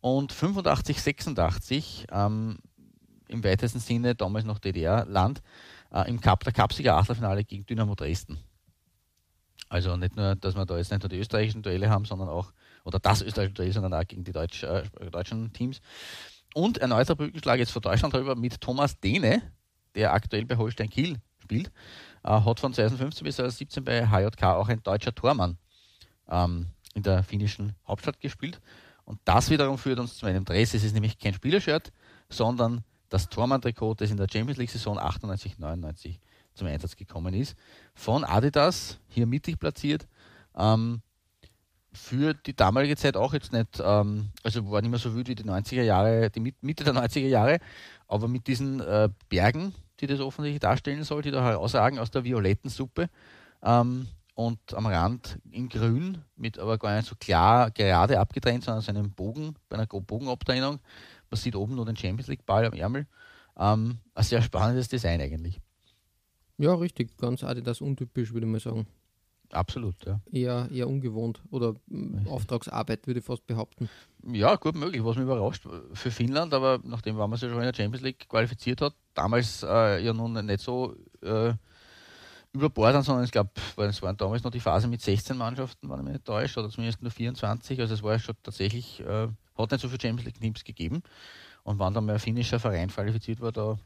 und 85, 86 ähm, im weitesten Sinne damals noch DDR-Land, äh, im Cup, der Cupsieger Achtelfinale gegen Dynamo Dresden. Also nicht nur, dass wir da jetzt nicht nur die österreichischen Duelle haben, sondern auch, oder das österreichische Duell, sondern auch gegen die Deutsch, äh, deutschen Teams. Und erneuter Brückenschlag jetzt vor Deutschland darüber mit Thomas Dehne, der aktuell bei Holstein Kiel spielt, äh, hat von 2015 bis 2017 bei HJK auch ein deutscher Tormann ähm, in der finnischen Hauptstadt gespielt. Und das wiederum führt uns zu einem Dress. Es ist nämlich kein Spielershirt, sondern das Tormann-Trikot, das in der Champions League-Saison 98, 99 zum Einsatz gekommen ist. Von Adidas, hier mittig platziert. Ähm, für die damalige Zeit auch jetzt nicht, ähm, also war nicht mehr so wild wie die 90er Jahre, die Mitte der 90er Jahre, aber mit diesen äh, Bergen, die das offensichtlich darstellen soll, die da herausragen aus der violetten Suppe ähm, und am Rand in grün, mit aber gar nicht so klar gerade abgetrennt, sondern so einem Bogen, bei einer Bogenabtrennung. Man sieht oben nur den Champions League Ball am Ärmel. Ähm, ein sehr spannendes Design eigentlich. Ja, richtig, ganz Adidas untypisch, würde mal sagen. Absolut, ja. Eher, eher ungewohnt oder Richtig. Auftragsarbeit, würde ich fast behaupten. Ja, gut möglich, was mich überrascht für Finnland, aber nachdem man sich schon in der Champions League qualifiziert hat, damals äh, ja nun nicht so äh, überbordern, sondern ich glaube, es waren damals noch die Phase mit 16 Mannschaften, wenn ich mich nicht täusche, oder zumindest nur 24, also es war ja schon tatsächlich, äh, hat nicht so viele Champions League Teams gegeben und wenn dann mal ein finnischer Verein qualifiziert war, da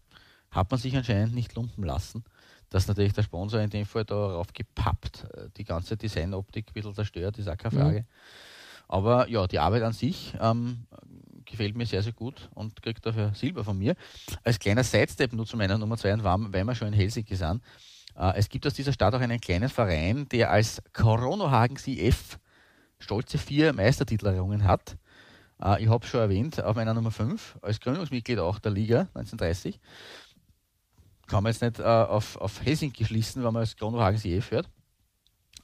hat man sich anscheinend nicht lumpen lassen dass natürlich der Sponsor in dem Fall darauf gepappt, äh, die ganze Designoptik ein bisschen zerstört, ist auch keine Frage. Mhm. Aber ja, die Arbeit an sich ähm, gefällt mir sehr, sehr gut und kriegt dafür Silber von mir. Als kleiner Sidestep nur zu meiner Nummer 2 und warm, weil wir schon in Helsinki sind. Äh, es gibt aus dieser Stadt auch einen kleinen Verein, der als Koronohagen CF stolze vier Meistertitel errungen hat. Äh, ich habe es schon erwähnt, auf meiner Nummer 5, als Gründungsmitglied auch der Liga 1930 kann man jetzt nicht äh, auf, auf Helsinki schließen, wenn man als Kronohagen sie eh führt.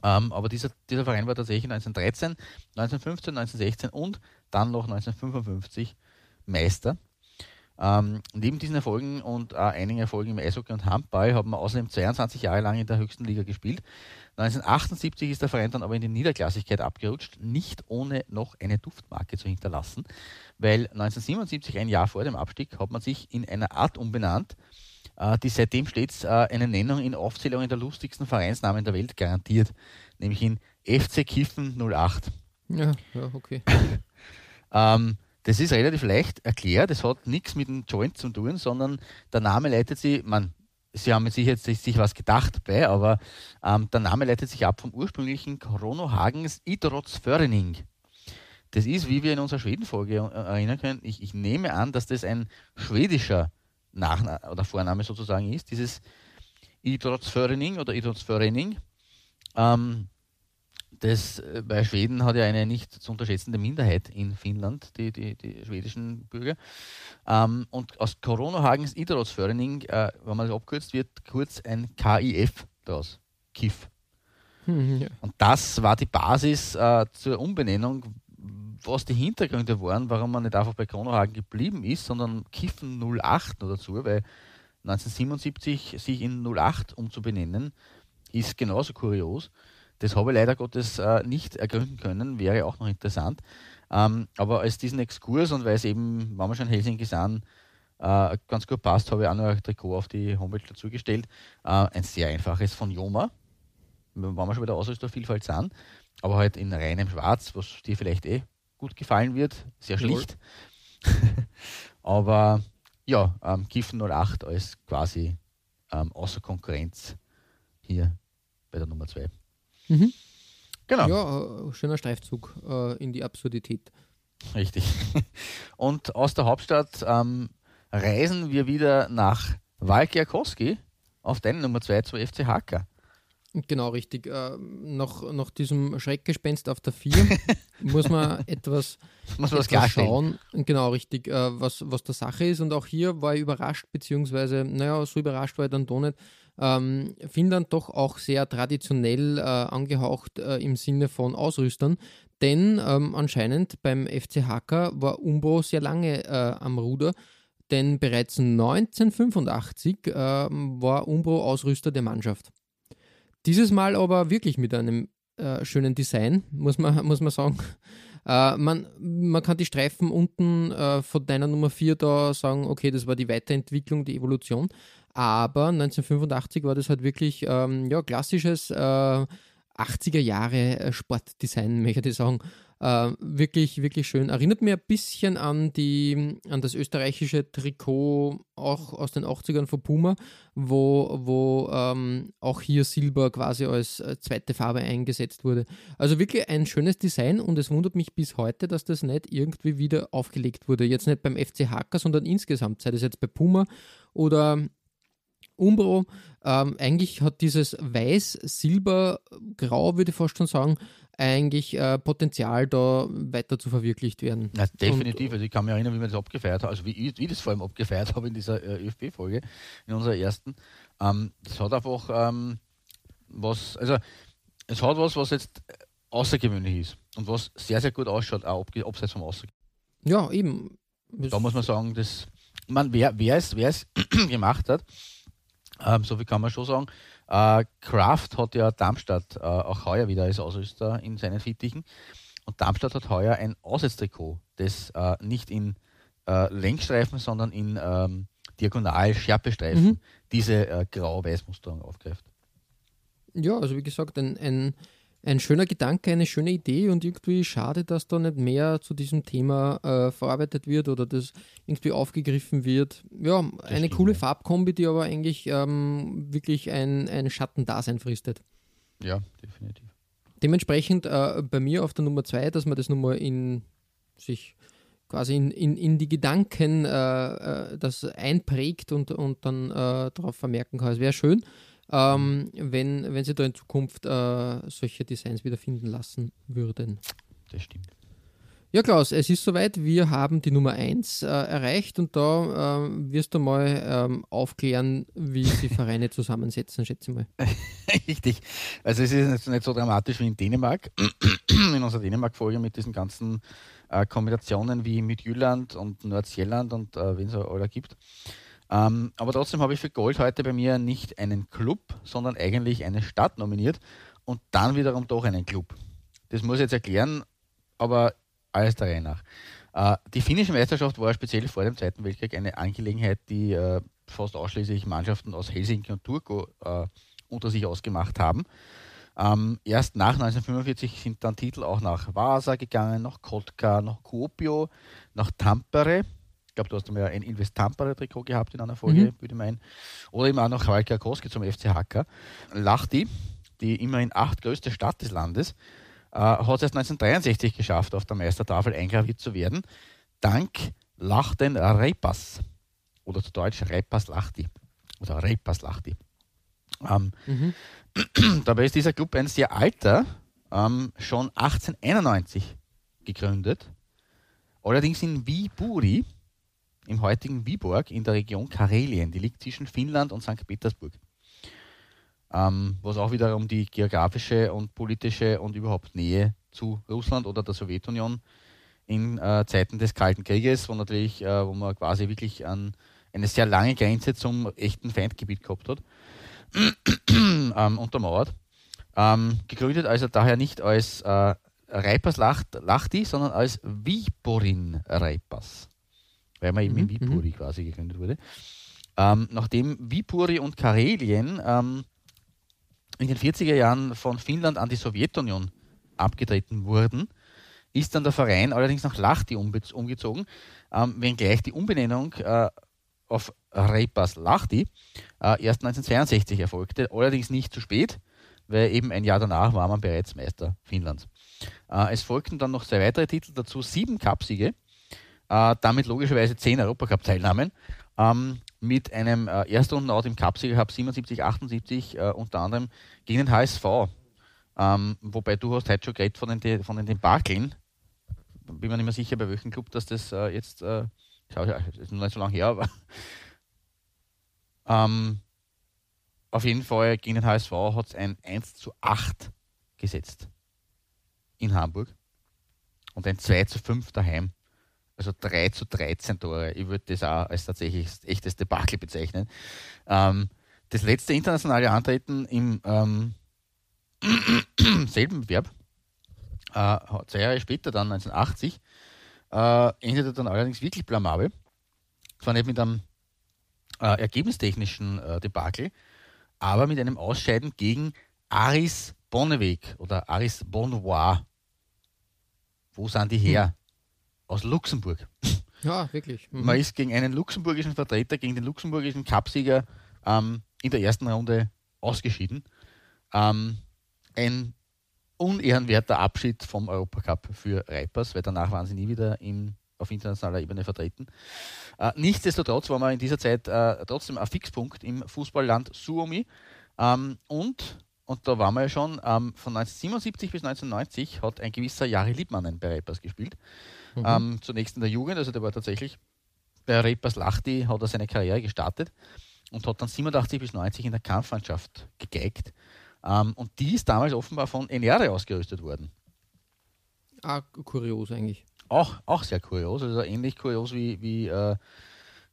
Ähm, aber dieser, dieser Verein war tatsächlich 1913, 1915, 1916 und dann noch 1955 Meister. Ähm, neben diesen Erfolgen und äh, einigen Erfolgen im Eishockey und Handball haben wir außerdem 22 Jahre lang in der höchsten Liga gespielt. 1978 ist der Verein dann aber in die Niederklassigkeit abgerutscht, nicht ohne noch eine Duftmarke zu hinterlassen, weil 1977, ein Jahr vor dem Abstieg, hat man sich in einer Art umbenannt die seitdem stets äh, eine Nennung in Aufzählungen der lustigsten Vereinsnamen der Welt garantiert, nämlich in FC Kiffen 08. Ja, ja okay. ähm, das ist relativ leicht erklärt, es hat nichts mit dem Joint zu tun, sondern der Name leitet sich, man, Sie haben sich jetzt sich was gedacht bei, aber ähm, der Name leitet sich ab vom ursprünglichen Chrono Hagens Idrotsförening. Das ist, wie wir in unserer Schweden-Folge äh, erinnern können, ich, ich, nehme an, dass das ein schwedischer nach oder Vorname sozusagen ist, dieses Idrottsförening oder Idrottsförening. Ähm, das äh, bei Schweden hat ja eine nicht zu unterschätzende Minderheit in Finnland, die, die, die schwedischen Bürger. Ähm, und aus Corona-Hagens Idrottsförening, äh, wenn man das abkürzt, wird kurz ein KIF daraus. KIF. Hm, ja. Und das war die Basis äh, zur Umbenennung, was die Hintergründe waren, warum man nicht einfach bei Kronohagen geblieben ist, sondern Kiffen 08 nur dazu, weil 1977 sich in 08 umzubenennen, ist genauso kurios. Das habe ich leider Gottes äh, nicht ergründen können, wäre auch noch interessant. Ähm, aber als diesen Exkurs und weil es eben, wenn wir schon in Helsinki sind, äh, ganz gut passt, habe ich auch noch ein Trikot auf die Homepage dazugestellt. Äh, ein sehr einfaches von Joma, wenn wir schon bei der Ausrüstervielfalt sind, aber halt in reinem Schwarz, was dir vielleicht eh gut gefallen wird. Sehr schlicht. Aber ja, ähm, Giffen 08 als quasi ähm, außer Konkurrenz hier bei der Nummer 2. Mhm. Genau. Ja, äh, schöner Streifzug äh, in die Absurdität. Richtig. Und aus der Hauptstadt ähm, reisen wir wieder nach Walkiakowski auf deine Nummer 2 zu FC Hacker. Genau, richtig. Äh, nach, nach diesem Schreckgespenst auf der 4 muss man etwas, muss man etwas schauen. Genau, richtig, äh, was, was der Sache ist. Und auch hier war ich überrascht, beziehungsweise, naja, so überrascht war ich dann doch nicht. Ähm, Finnland doch auch sehr traditionell äh, angehaucht äh, im Sinne von Ausrüstern, denn ähm, anscheinend beim FC Hacker war Umbro sehr lange äh, am Ruder, denn bereits 1985 ähm, war Umbro Ausrüster der Mannschaft. Dieses Mal aber wirklich mit einem äh, schönen Design, muss man, muss man sagen. Äh, man, man kann die Streifen unten äh, von deiner Nummer 4 da sagen, okay, das war die Weiterentwicklung, die Evolution. Aber 1985 war das halt wirklich ähm, ja, klassisches 80er äh, Jahre äh, Sportdesign, möchte ich sagen. Äh, wirklich, wirklich schön. Erinnert mir ein bisschen an, die, an das österreichische Trikot, auch aus den 80ern von Puma, wo, wo ähm, auch hier Silber quasi als äh, zweite Farbe eingesetzt wurde. Also wirklich ein schönes Design und es wundert mich bis heute, dass das nicht irgendwie wieder aufgelegt wurde. Jetzt nicht beim FC Hacker, sondern insgesamt, sei das jetzt bei Puma oder Umbro. Ähm, eigentlich hat dieses Weiß, Silber, Grau, würde ich fast schon sagen, eigentlich äh, Potenzial da weiter zu verwirklicht werden. Ja, definitiv. Und, also ich kann mich erinnern, wie wir das abgefeiert haben, also wie ich, wie das vor allem abgefeiert habe in dieser äh, ÖFB-Folge, in unserer ersten. Ähm, das hat einfach ähm, was, also es hat was, was jetzt außergewöhnlich ist und was sehr, sehr gut ausschaut, auch abseits vom Außergewöhnlichen. Ja, eben. Da muss man sagen, dass man, wer, wer, es, wer es gemacht hat, ähm, so viel kann man schon sagen, äh, Kraft hat ja Darmstadt äh, auch heuer wieder als Ausrüster in seinen Fittichen. Und Darmstadt hat heuer ein Aussetztrikot, das äh, nicht in äh, Längsstreifen, sondern in ähm, Diagonal-Schärpestreifen mhm. diese äh, grau-weiß-Musterung aufgreift. Ja, also wie gesagt, ein, ein ein schöner Gedanke, eine schöne Idee und irgendwie schade, dass da nicht mehr zu diesem Thema äh, verarbeitet wird oder das irgendwie aufgegriffen wird. Ja, das eine stimmt, coole ja. Farbkombi, die aber eigentlich ähm, wirklich ein, ein Schattendasein fristet. Ja, definitiv. Dementsprechend äh, bei mir auf der Nummer zwei, dass man das nochmal in sich quasi in, in, in die Gedanken äh, äh das einprägt und, und dann äh, darauf vermerken kann. Es wäre schön ähm, wenn, wenn sie da in Zukunft äh, solche Designs wieder finden lassen würden. Das stimmt. Ja, Klaus, es ist soweit. Wir haben die Nummer 1 äh, erreicht und da äh, wirst du mal ähm, aufklären, wie sie Vereine zusammensetzen, schätze ich mal. Richtig. Also, es ist nicht, nicht so dramatisch wie in Dänemark, in unserer Dänemark-Folge mit diesen ganzen äh, Kombinationen wie mit Jylland und Nordsjelland und äh, wen es alle gibt. Ähm, aber trotzdem habe ich für Gold heute bei mir nicht einen Club, sondern eigentlich eine Stadt nominiert und dann wiederum doch einen Club. Das muss ich jetzt erklären, aber alles der Reihe nach. Äh, die finnische Meisterschaft war speziell vor dem Zweiten Weltkrieg eine Angelegenheit, die äh, fast ausschließlich Mannschaften aus Helsinki und Turku äh, unter sich ausgemacht haben. Ähm, erst nach 1945 sind dann Titel auch nach Vasa gegangen, nach Kotka, nach Kuopio, nach Tampere ich glaube, du hast einmal ein Invest Tampere-Trikot gehabt in einer Folge, mhm. würde ich meinen. Oder eben auch noch Halka Koski zum FC Hacker. Lahti, die immerhin acht größte Stadt des Landes, äh, hat es erst 1963 geschafft, auf der Meistertafel eingraviert zu werden, dank Lachten Reipas. Oder zu Deutsch Reipas Lahti. Oder Reipas Lahti. Ähm, mhm. Dabei ist dieser Club ein sehr alter, ähm, schon 1891 gegründet. Allerdings in Viipuri, im heutigen Viborg in der Region Karelien. Die liegt zwischen Finnland und St. Petersburg. Ähm, was auch wiederum die geografische und politische und überhaupt Nähe zu Russland oder der Sowjetunion in äh, Zeiten des Kalten Krieges, wo natürlich, äh, wo man quasi wirklich an eine sehr lange Grenze zum echten Feindgebiet gehabt hat, ähm, untermauert. Ähm, gegründet also daher nicht als äh, Reipas Lachti, sondern als Viborin Reipas weil man eben mhm. in Vipuri mhm. quasi gegründet wurde. Ähm, nachdem Vipuri und Karelien ähm, in den 40er Jahren von Finnland an die Sowjetunion abgetreten wurden, ist dann der Verein allerdings nach Lahti umgezogen, ähm, wenngleich die Umbenennung äh, auf Reipas Lahti äh, erst 1962 erfolgte, allerdings nicht zu spät, weil eben ein Jahr danach war man bereits Meister Finnlands. Äh, es folgten dann noch zwei weitere Titel dazu, sieben Cupsiege äh, damit logischerweise zehn Europacup-Teilnahmen. Ähm, mit einem äh, Erstrundenort im Cupsieger Cup 77, 78 äh, unter anderem gegen den HSV. Ähm, wobei du hast heute schon geredet von den, von den Debakeln. Bin mir nicht mehr sicher, bei welchem Club dass das äh, jetzt, äh, das ist noch nicht so lange her, aber ähm, auf jeden Fall gegen den HSV hat es ein 1 zu 8 gesetzt in Hamburg und ein 2 zu 5 daheim. Also 3 zu 13 Tore. Ich würde das auch als tatsächlich echtes Debakel bezeichnen. Ähm, das letzte internationale Antreten im ähm, selben Verb, äh, zwei Jahre später, dann 1980, äh, endete dann allerdings wirklich blamabel. Zwar nicht mit einem äh, ergebnistechnischen äh, Debakel, aber mit einem Ausscheiden gegen Aris Bonneweg oder Aris Bonnois. Wo sind die her? Aus Luxemburg. Ja, wirklich. Mhm. Man ist gegen einen luxemburgischen Vertreter, gegen den luxemburgischen Cupsieger ähm, in der ersten Runde ausgeschieden. Ähm, ein unehrenwerter Abschied vom Europacup für Reipers, weil danach waren sie nie wieder im auf internationaler Ebene vertreten. Äh, nichtsdestotrotz war man in dieser Zeit äh, trotzdem ein Fixpunkt im Fußballland Suomi. Ähm, und, und da waren wir ja schon, ähm, von 1977 bis 1990 hat ein gewisser Jari Liebmannen bei Reipers gespielt. Mhm. Ähm, zunächst in der Jugend, also der war tatsächlich bei Reipers Lachti, hat er seine Karriere gestartet und hat dann 87 bis 90 in der Kampfmannschaft gegeigt. Ähm, und die ist damals offenbar von Enere ausgerüstet worden. Ah, kurios eigentlich. Auch, auch sehr kurios, also ähnlich kurios wie, wie äh,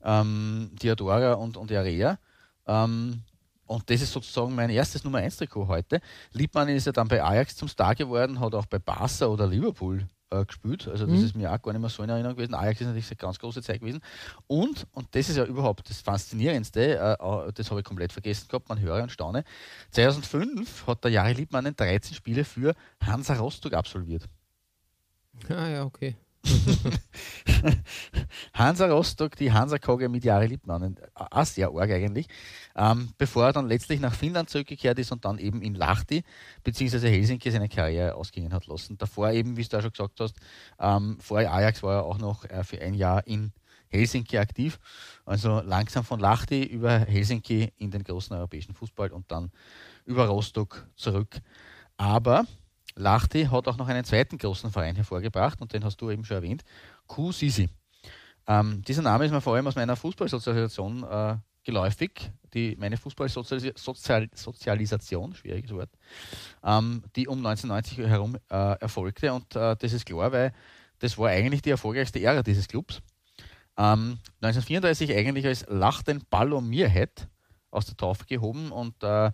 ähm, Diadora und, und Area. Ähm, und das ist sozusagen mein erstes Nummer 1 Trikot heute. Liebmann ist ja dann bei Ajax zum Star geworden, hat auch bei Barca oder Liverpool äh, gespielt. Also das mhm. ist mir auch gar nicht mehr so in Erinnerung gewesen. Ajax ist natürlich eine ganz große Zeit gewesen. Und, und das ist ja überhaupt das Faszinierendste, äh, das habe ich komplett vergessen gehabt, man höre und staune. 2005 hat der Jari Liebmann 13 Spiele für Hansa Rostock absolviert. Ah ja, okay. Hansa Rostock, die Hansa Kogge mit Jari Liebmann, auch sehr arg eigentlich, ähm, bevor er dann letztlich nach Finnland zurückgekehrt ist und dann eben in Lahti bzw. Helsinki seine Karriere ausgehen hat lassen. Davor eben, wie du auch schon gesagt hast, ähm, vor Ajax war er auch noch äh, für ein Jahr in Helsinki aktiv. Also langsam von Lahti über Helsinki in den großen europäischen Fußball und dann über Rostock zurück. Aber Lahti hat auch noch einen zweiten großen Verein hervorgebracht und den hast du eben schon erwähnt, QCC. Ähm, dieser Name ist mir vor allem aus meiner Fußballsozialisation äh, geläufig, die, meine Fußballsozialisation, schwieriges Wort, ähm, die um 1990 herum äh, erfolgte und äh, das ist klar, weil das war eigentlich die erfolgreichste Ära dieses Clubs. Ähm, 1934 eigentlich als Lachten Ballomierhead aus der Taufe gehoben und äh,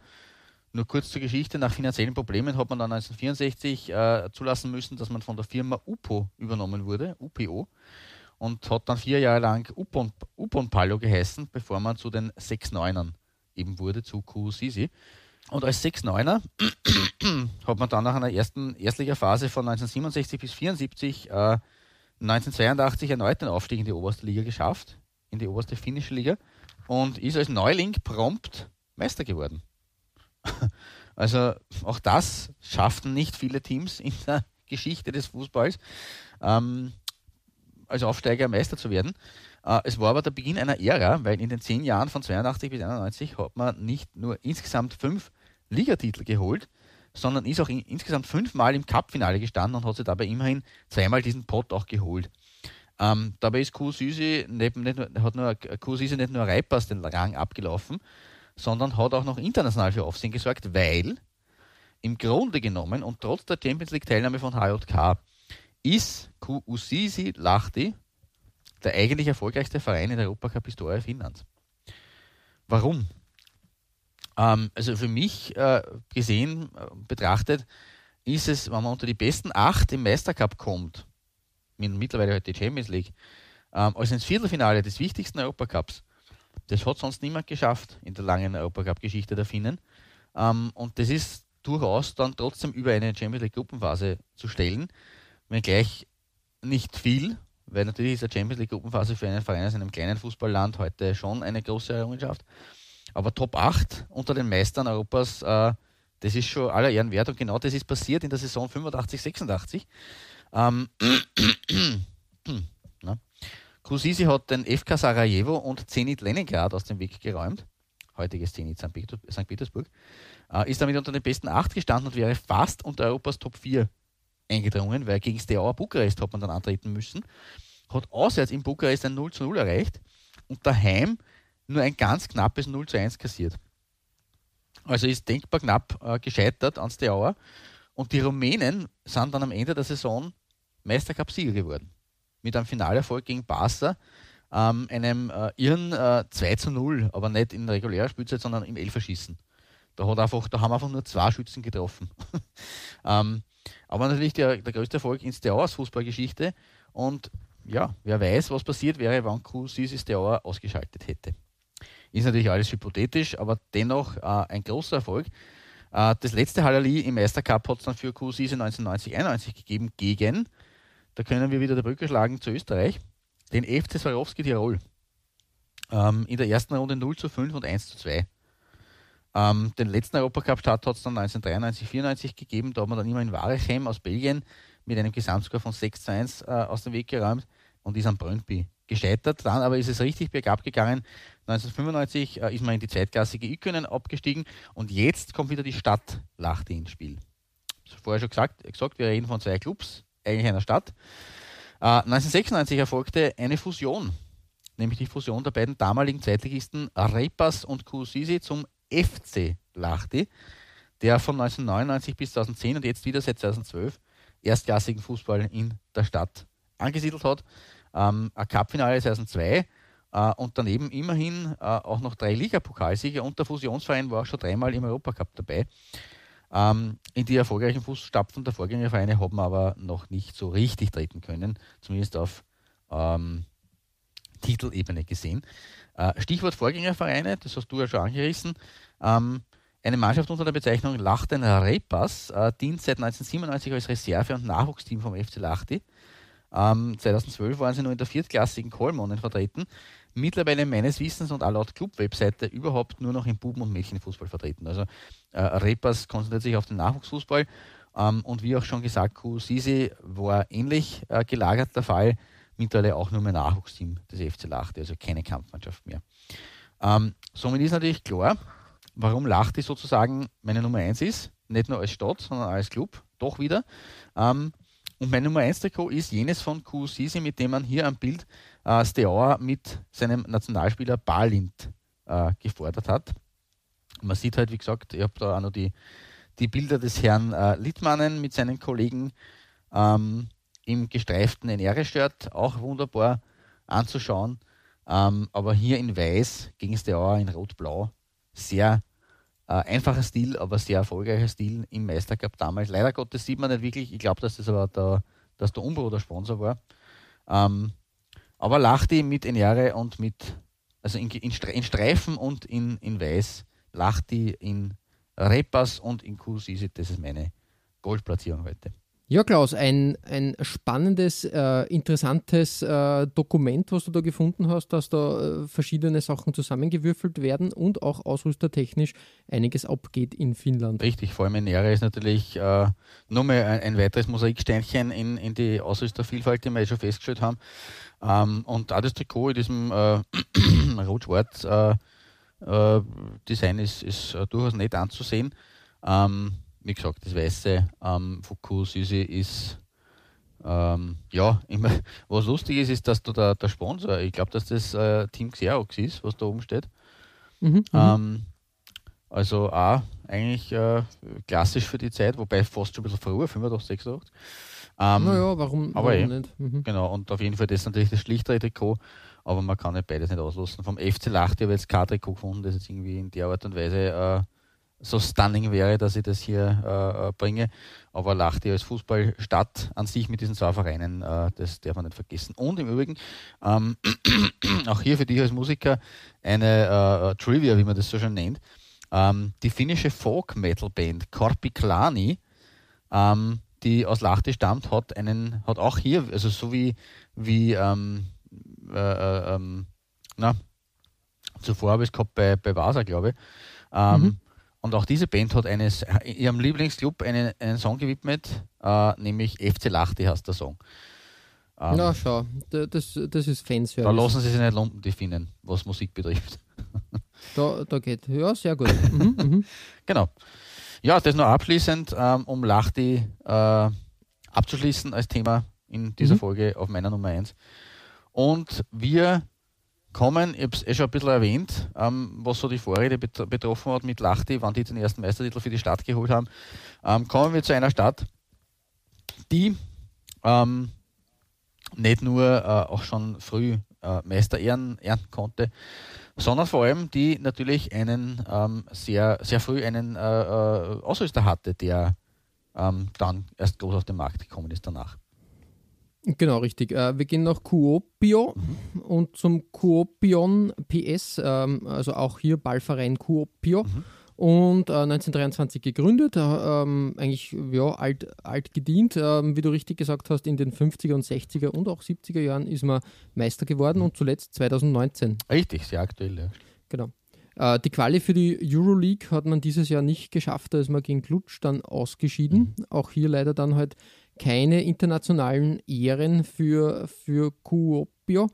nur kurz zur Geschichte, nach finanziellen Problemen hat man dann 1964 äh, zulassen müssen, dass man von der Firma UPO übernommen wurde, UPO, und hat dann vier Jahre lang Upon, Upon Palo geheißen, bevor man zu den 6-9ern eben wurde, zu QCC. Und als 6-9er hat man dann nach einer ersten Erstligaphase von 1967 bis 1974 äh, 1982 erneut den Aufstieg in die oberste Liga geschafft, in die oberste finnische Liga und ist als Neuling prompt Meister geworden. Also auch das schafften nicht viele Teams in der Geschichte des Fußballs, ähm, als Aufsteiger Meister zu werden. Äh, es war aber der Beginn einer Ära, weil in den zehn Jahren von 82 bis 91 hat man nicht nur insgesamt fünf Ligatitel geholt, sondern ist auch in, insgesamt fünfmal im Cup-Finale gestanden und hat sich dabei immerhin zweimal diesen Pot auch geholt. Ähm, dabei ist Q Süsi nicht, nicht nur, nur nicht nur Reipers den Rang abgelaufen, sondern hat auch noch international für Aufsehen gesorgt, weil im Grunde genommen und trotz der Champions League Teilnahme von HJK ist QUCC Lahti der eigentlich erfolgreichste Verein in der Europacup-Historie Finnlands. Warum? Ähm, also für mich äh, gesehen, äh, betrachtet, ist es, wenn man unter die besten acht im Meistercup kommt, mittlerweile heute die Champions League, ähm, als ins Viertelfinale des wichtigsten Europacups, das hat sonst niemand geschafft in der langen Europacup-Geschichte der Finnen. Ähm, und das ist durchaus dann trotzdem über eine Champions League Gruppenphase zu stellen, wenngleich nicht viel, weil natürlich ist eine Champions League Gruppenphase für einen Verein aus einem kleinen Fußballland heute schon eine große Errungenschaft. Aber Top 8 unter den Meistern Europas, äh, das ist schon aller Ehren wert und genau das ist passiert in der Saison 85, 86. Ähm, Kusisi hat den FK Sarajevo und Zenit Leningrad aus dem Weg geräumt. Heutiges Zenit St. Petersburg. Äh, ist damit unter den besten acht gestanden und wäre fast unter Europas Top 4 eingedrungen, weil gegen Steaua Bukarest hat man dann antreten müssen. Hat auswärts in Bukarest ein 0 zu 0 erreicht und daheim nur ein ganz knappes 0 zu 1 kassiert. Also ist denkbar knapp äh, gescheitert an Steaua. Und die Rumänen sind dann am Ende der Saison Meistercup-Sieger geworden mit einem Finalerfolg gegen Barca, ähm, einem äh, irren äh, 2 zu 0, aber nicht in regulärer Spielzeit, sondern im Elferschießen. Da, hat einfach, da haben einfach nur zwei Schützen getroffen. ähm, aber natürlich der, der größte Erfolg in Steaurs Fußballgeschichte. Und ja, wer weiß, was passiert wäre, wenn Crucis Steaua ausgeschaltet hätte. Ist natürlich alles hypothetisch, aber dennoch äh, ein großer Erfolg. Äh, das letzte Halali im Meistercup hat es dann für Crucis 1990-91 gegeben gegen da können wir wieder die Brücke schlagen zu Österreich. Den FC Swarovski Tirol. Ähm, in der ersten Runde 0 zu 5 und 1 zu 2. Ähm, den letzten Europacup-Start hat es dann 1993, 94 gegeben. Da hat man dann immer in Warechem aus Belgien mit einem Gesamtscore von 6 zu 1 äh, aus dem Weg geräumt. und ist am Brøndby gescheitert. Dann aber ist es richtig bergab gegangen. 1995 äh, ist man in die zweitklassige Ikönen abgestiegen und jetzt kommt wieder die Stadt Lahti ins Spiel. Vorher schon gesagt, gesagt, wir reden von zwei Clubs, eigentlich einer Stadt. Äh, 1996 erfolgte eine Fusion, nämlich die Fusion der beiden damaligen Zweitligisten Reipas und Kusisi zum FC Lahti, der von 1999 bis 2010 und jetzt wieder seit 2012 erstklassigen Fußball in der Stadt angesiedelt hat. Ähm, ein Cupfinale 2002 äh, und daneben immerhin äh, auch noch drei Ligapokalsiege und der Fusionsverein war auch schon dreimal im Europacup dabei. Ähm, in die erfolgreichen Fußstapfen der Vorgängervereine haben wir aber noch nicht so richtig treten können, zumindest auf ähm, Titelebene gesehen. Äh, Stichwort Vorgängervereine, das hast du ja schon angerissen. Ähm, eine Mannschaft unter der Bezeichnung Lachten Repas äh, dient seit 1997 als Reserve- und Nachwuchsteam vom FC Lachti. Ähm, 2012 waren sie nur in der viertklassigen Kolmonen vertreten. Mittlerweile meines Wissens und auch laut Club-Webseite überhaupt nur noch im Buben- und Mädchenfußball vertreten. Also äh, Repas konzentriert sich auf den Nachwuchsfußball. Ähm, und wie auch schon gesagt, Kusisi war ähnlich äh, gelagert der Fall. Mittlerweile auch nur mehr Nachwuchsteam des FC Lachti, also keine Kampfmannschaft mehr. Ähm, somit ist natürlich klar, warum Lachti sozusagen meine Nummer 1 ist. Nicht nur als Stadt, sondern als Club. Doch wieder. Ähm, und mein Nummer 1 Trikot ist jenes von Kusisi, mit dem man hier am Bild äh, Steaua mit seinem Nationalspieler Balint äh, gefordert hat. Man sieht halt, wie gesagt, ich habe da auch noch die, die Bilder des Herrn äh, Littmannen mit seinen Kollegen ähm, im gestreiften NR-Shirt, auch wunderbar anzuschauen. Ähm, aber hier in Weiß gegen Steaua in Rot-Blau sehr äh, einfacher Stil, aber sehr erfolgreicher Stil im Meistercup damals. Leider Gottes sieht man nicht wirklich. Ich glaube, dass das aber der, dass der Umbro der Sponsor war. Ähm, aber Lachti mit Enjare und mit, also in, in, in, Streifen und in, in Weiß, Lachti in Repas und in Q-Sisi, das ist meine Goldplatzierung heute. Ja, Klaus, ein, ein spannendes, äh, interessantes äh, Dokument, was du da gefunden hast, dass da äh, verschiedene Sachen zusammengewürfelt werden und auch ausrüstertechnisch einiges abgeht in Finnland. Richtig, vor allem in Nere ist natürlich äh, nochmal ein, ein weiteres Mosaiksteinchen in, in die Ausrüstervielfalt, die wir ja schon festgestellt haben. Ähm, und auch das Trikot in diesem äh, rot-schwarz äh, äh, Design ist, ist durchaus nett anzusehen. Ähm, wie gesagt, das Weiße ähm, Foucault Süße ist ähm, ja, immer, was lustig ist, ist, dass da der, der Sponsor, ich glaube, dass das äh, Team Xerox ist, was da oben steht. Mhm, mhm, ähm, also auch eigentlich äh, klassisch für die Zeit, wobei fast schon ein bisschen früher, 85, 86. Ähm, naja, warum, aber warum eh, nicht? Mhm. Genau, und auf jeden Fall das ist natürlich das schlichtere Trikot, aber man kann nicht beides nicht auslassen. Vom FC Lacht habe ich jetzt kein Trikot gefunden, das jetzt irgendwie in der Art und Weise äh, so stunning wäre, dass ich das hier äh, äh bringe. Aber Lachti als Fußballstadt an sich mit diesen zwei Vereinen, äh, das darf man nicht vergessen. Und im Übrigen, ähm, auch hier für dich als Musiker eine äh, Trivia, wie man das so schön nennt. Ähm, die finnische Folk-Metal-Band Korpiklani, ähm, die aus Lahti stammt, hat einen, hat auch hier, also so wie, wie ähm, äh, äh, ähm, na, zuvor habe ich es gehabt bei, bei Vasa, glaube ich, ähm, mhm. Und auch diese Band hat eines, ihrem Lieblingsclub einen, einen Song gewidmet, äh, nämlich FC Lachti heißt der Song. Ähm, Na, schau, das, das ist Fanservice. Da lassen sie sich nicht lumpen, die Finnen, was Musik betrifft. Da, da geht, ja, sehr gut. Mhm, mhm. Genau. Ja, das nur abschließend, ähm, um Lachti äh, abzuschließen als Thema in dieser mhm. Folge auf meiner Nummer 1. Und wir kommen, ich habe es eh schon ein bisschen erwähnt, ähm, was so die Vorrede bet betroffen hat mit Lachti, wann die den ersten Meistertitel für die Stadt geholt haben. Ähm, kommen wir zu einer Stadt, die ähm, nicht nur äh, auch schon früh äh, Meisterehren ernten konnte, sondern vor allem die natürlich einen ähm, sehr, sehr früh einen äh, äh Ausrüster hatte, der ähm, dann erst groß auf den Markt gekommen ist danach. Genau, richtig. Äh, wir gehen nach Kuopio mhm. und zum Kuopion PS, ähm, also auch hier Ballverein Kuopio. Mhm. Und äh, 1923 gegründet, äh, ähm, eigentlich ja, alt, alt gedient. Ähm, wie du richtig gesagt hast, in den 50er und 60er und auch 70er Jahren ist man Meister geworden mhm. und zuletzt 2019. Richtig, sehr aktuell, ja. Genau. Äh, die Quali für die Euroleague hat man dieses Jahr nicht geschafft, da ist man gegen Klutsch dann ausgeschieden. Mhm. Auch hier leider dann halt keine internationalen Ehren für, für Kuopio.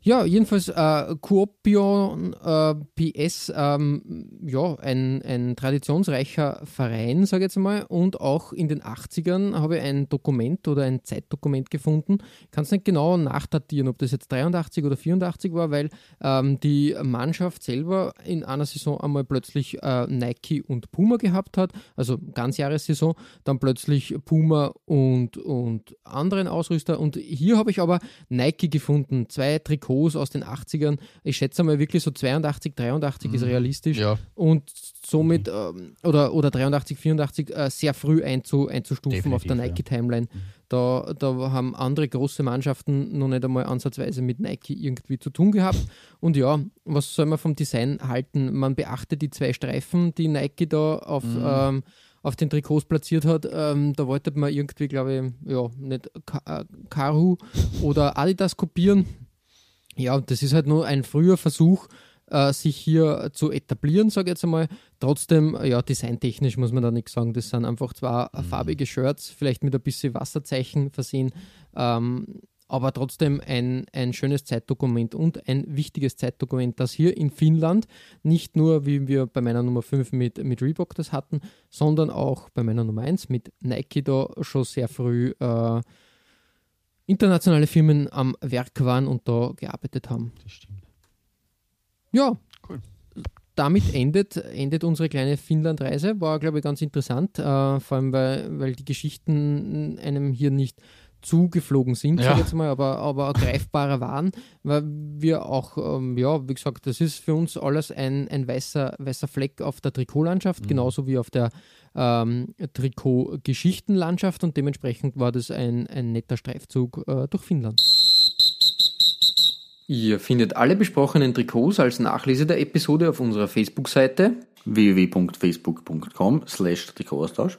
Ja, jedenfalls äh, Kuopion äh, PS, ähm, ja, ein, ein traditionsreicher Verein, sage ich jetzt mal. Und auch in den 80ern habe ich ein Dokument oder ein Zeitdokument gefunden. Ich kann es nicht genau nachdatieren, ob das jetzt 83 oder 84 war, weil ähm, die Mannschaft selber in einer Saison einmal plötzlich äh, Nike und Puma gehabt hat, also Ganzjahressaison, dann plötzlich Puma und, und anderen Ausrüster. Und hier habe ich aber Nike gefunden, zwei Trikots Trikots aus den 80ern. Ich schätze mal wirklich so 82, 83 mhm. ist realistisch. Ja. Und somit, ähm, oder, oder 83, 84 äh, sehr früh einzu, einzustufen Definitiv, auf der Nike-Timeline. Ja. Mhm. Da, da haben andere große Mannschaften noch nicht einmal ansatzweise mit Nike irgendwie zu tun gehabt. Und ja, was soll man vom Design halten? Man beachtet die zwei Streifen, die Nike da auf. Mhm. Ähm, auf den Trikots platziert hat, ähm, da wollte man irgendwie, glaube ich, ja, nicht Karu äh, oder Adidas kopieren. Ja, das ist halt nur ein früher Versuch, äh, sich hier zu etablieren, sage ich jetzt einmal. Trotzdem, ja, designtechnisch muss man da nichts sagen. Das sind einfach zwei mhm. farbige Shirts, vielleicht mit ein bisschen Wasserzeichen versehen. Ähm, aber trotzdem ein, ein schönes Zeitdokument und ein wichtiges Zeitdokument, das hier in Finnland nicht nur, wie wir bei meiner Nummer 5 mit, mit Reebok das hatten, sondern auch bei meiner Nummer 1 mit Nike da schon sehr früh äh, internationale Firmen am Werk waren und da gearbeitet haben. Das stimmt. Ja, cool. Damit endet, endet unsere kleine Finnlandreise. War, glaube ich, ganz interessant, äh, vor allem, weil, weil die Geschichten einem hier nicht zugeflogen sind, ja. jetzt mal, aber, aber greifbarer waren, weil wir auch, ähm, ja, wie gesagt, das ist für uns alles ein, ein weißer, weißer Fleck auf der Trikotlandschaft, mhm. genauso wie auf der ähm, Trikot-Geschichtenlandschaft und dementsprechend war das ein, ein netter Streifzug äh, durch Finnland. Ihr findet alle besprochenen Trikots als Nachlese der Episode auf unserer Facebook-Seite www.facebook.com slash Trikotaustausch.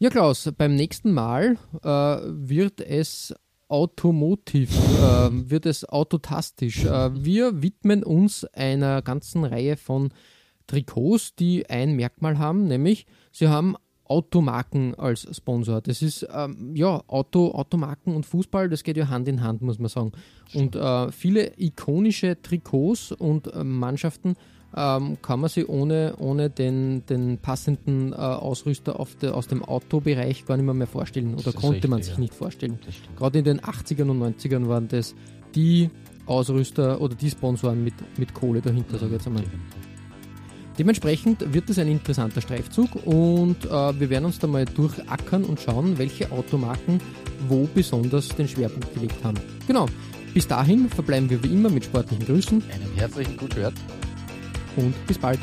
Ja, Klaus, beim nächsten Mal äh, wird es automotiv, äh, wird es autotastisch. Äh, wir widmen uns einer ganzen Reihe von Trikots, die ein Merkmal haben, nämlich sie haben Automarken als Sponsor. Das ist ähm, ja Auto, Automarken und Fußball, das geht ja Hand in Hand, muss man sagen. Und äh, viele ikonische Trikots und äh, Mannschaften ähm, kann man sich ohne, ohne den, den passenden äh, Ausrüster de, aus dem Autobereich gar nicht mehr, mehr vorstellen oder konnte richtig, man sich ja. nicht vorstellen. Gerade in den 80ern und 90ern waren das die Ausrüster oder die Sponsoren mit, mit Kohle dahinter, sage ich jetzt einmal. Dementsprechend wird es ein interessanter Streifzug und äh, wir werden uns da mal durchackern und schauen, welche Automarken wo besonders den Schwerpunkt gelegt haben. Genau. Bis dahin verbleiben wir wie immer mit sportlichen Grüßen. Einen herzlichen Guten Hört. Und bis bald.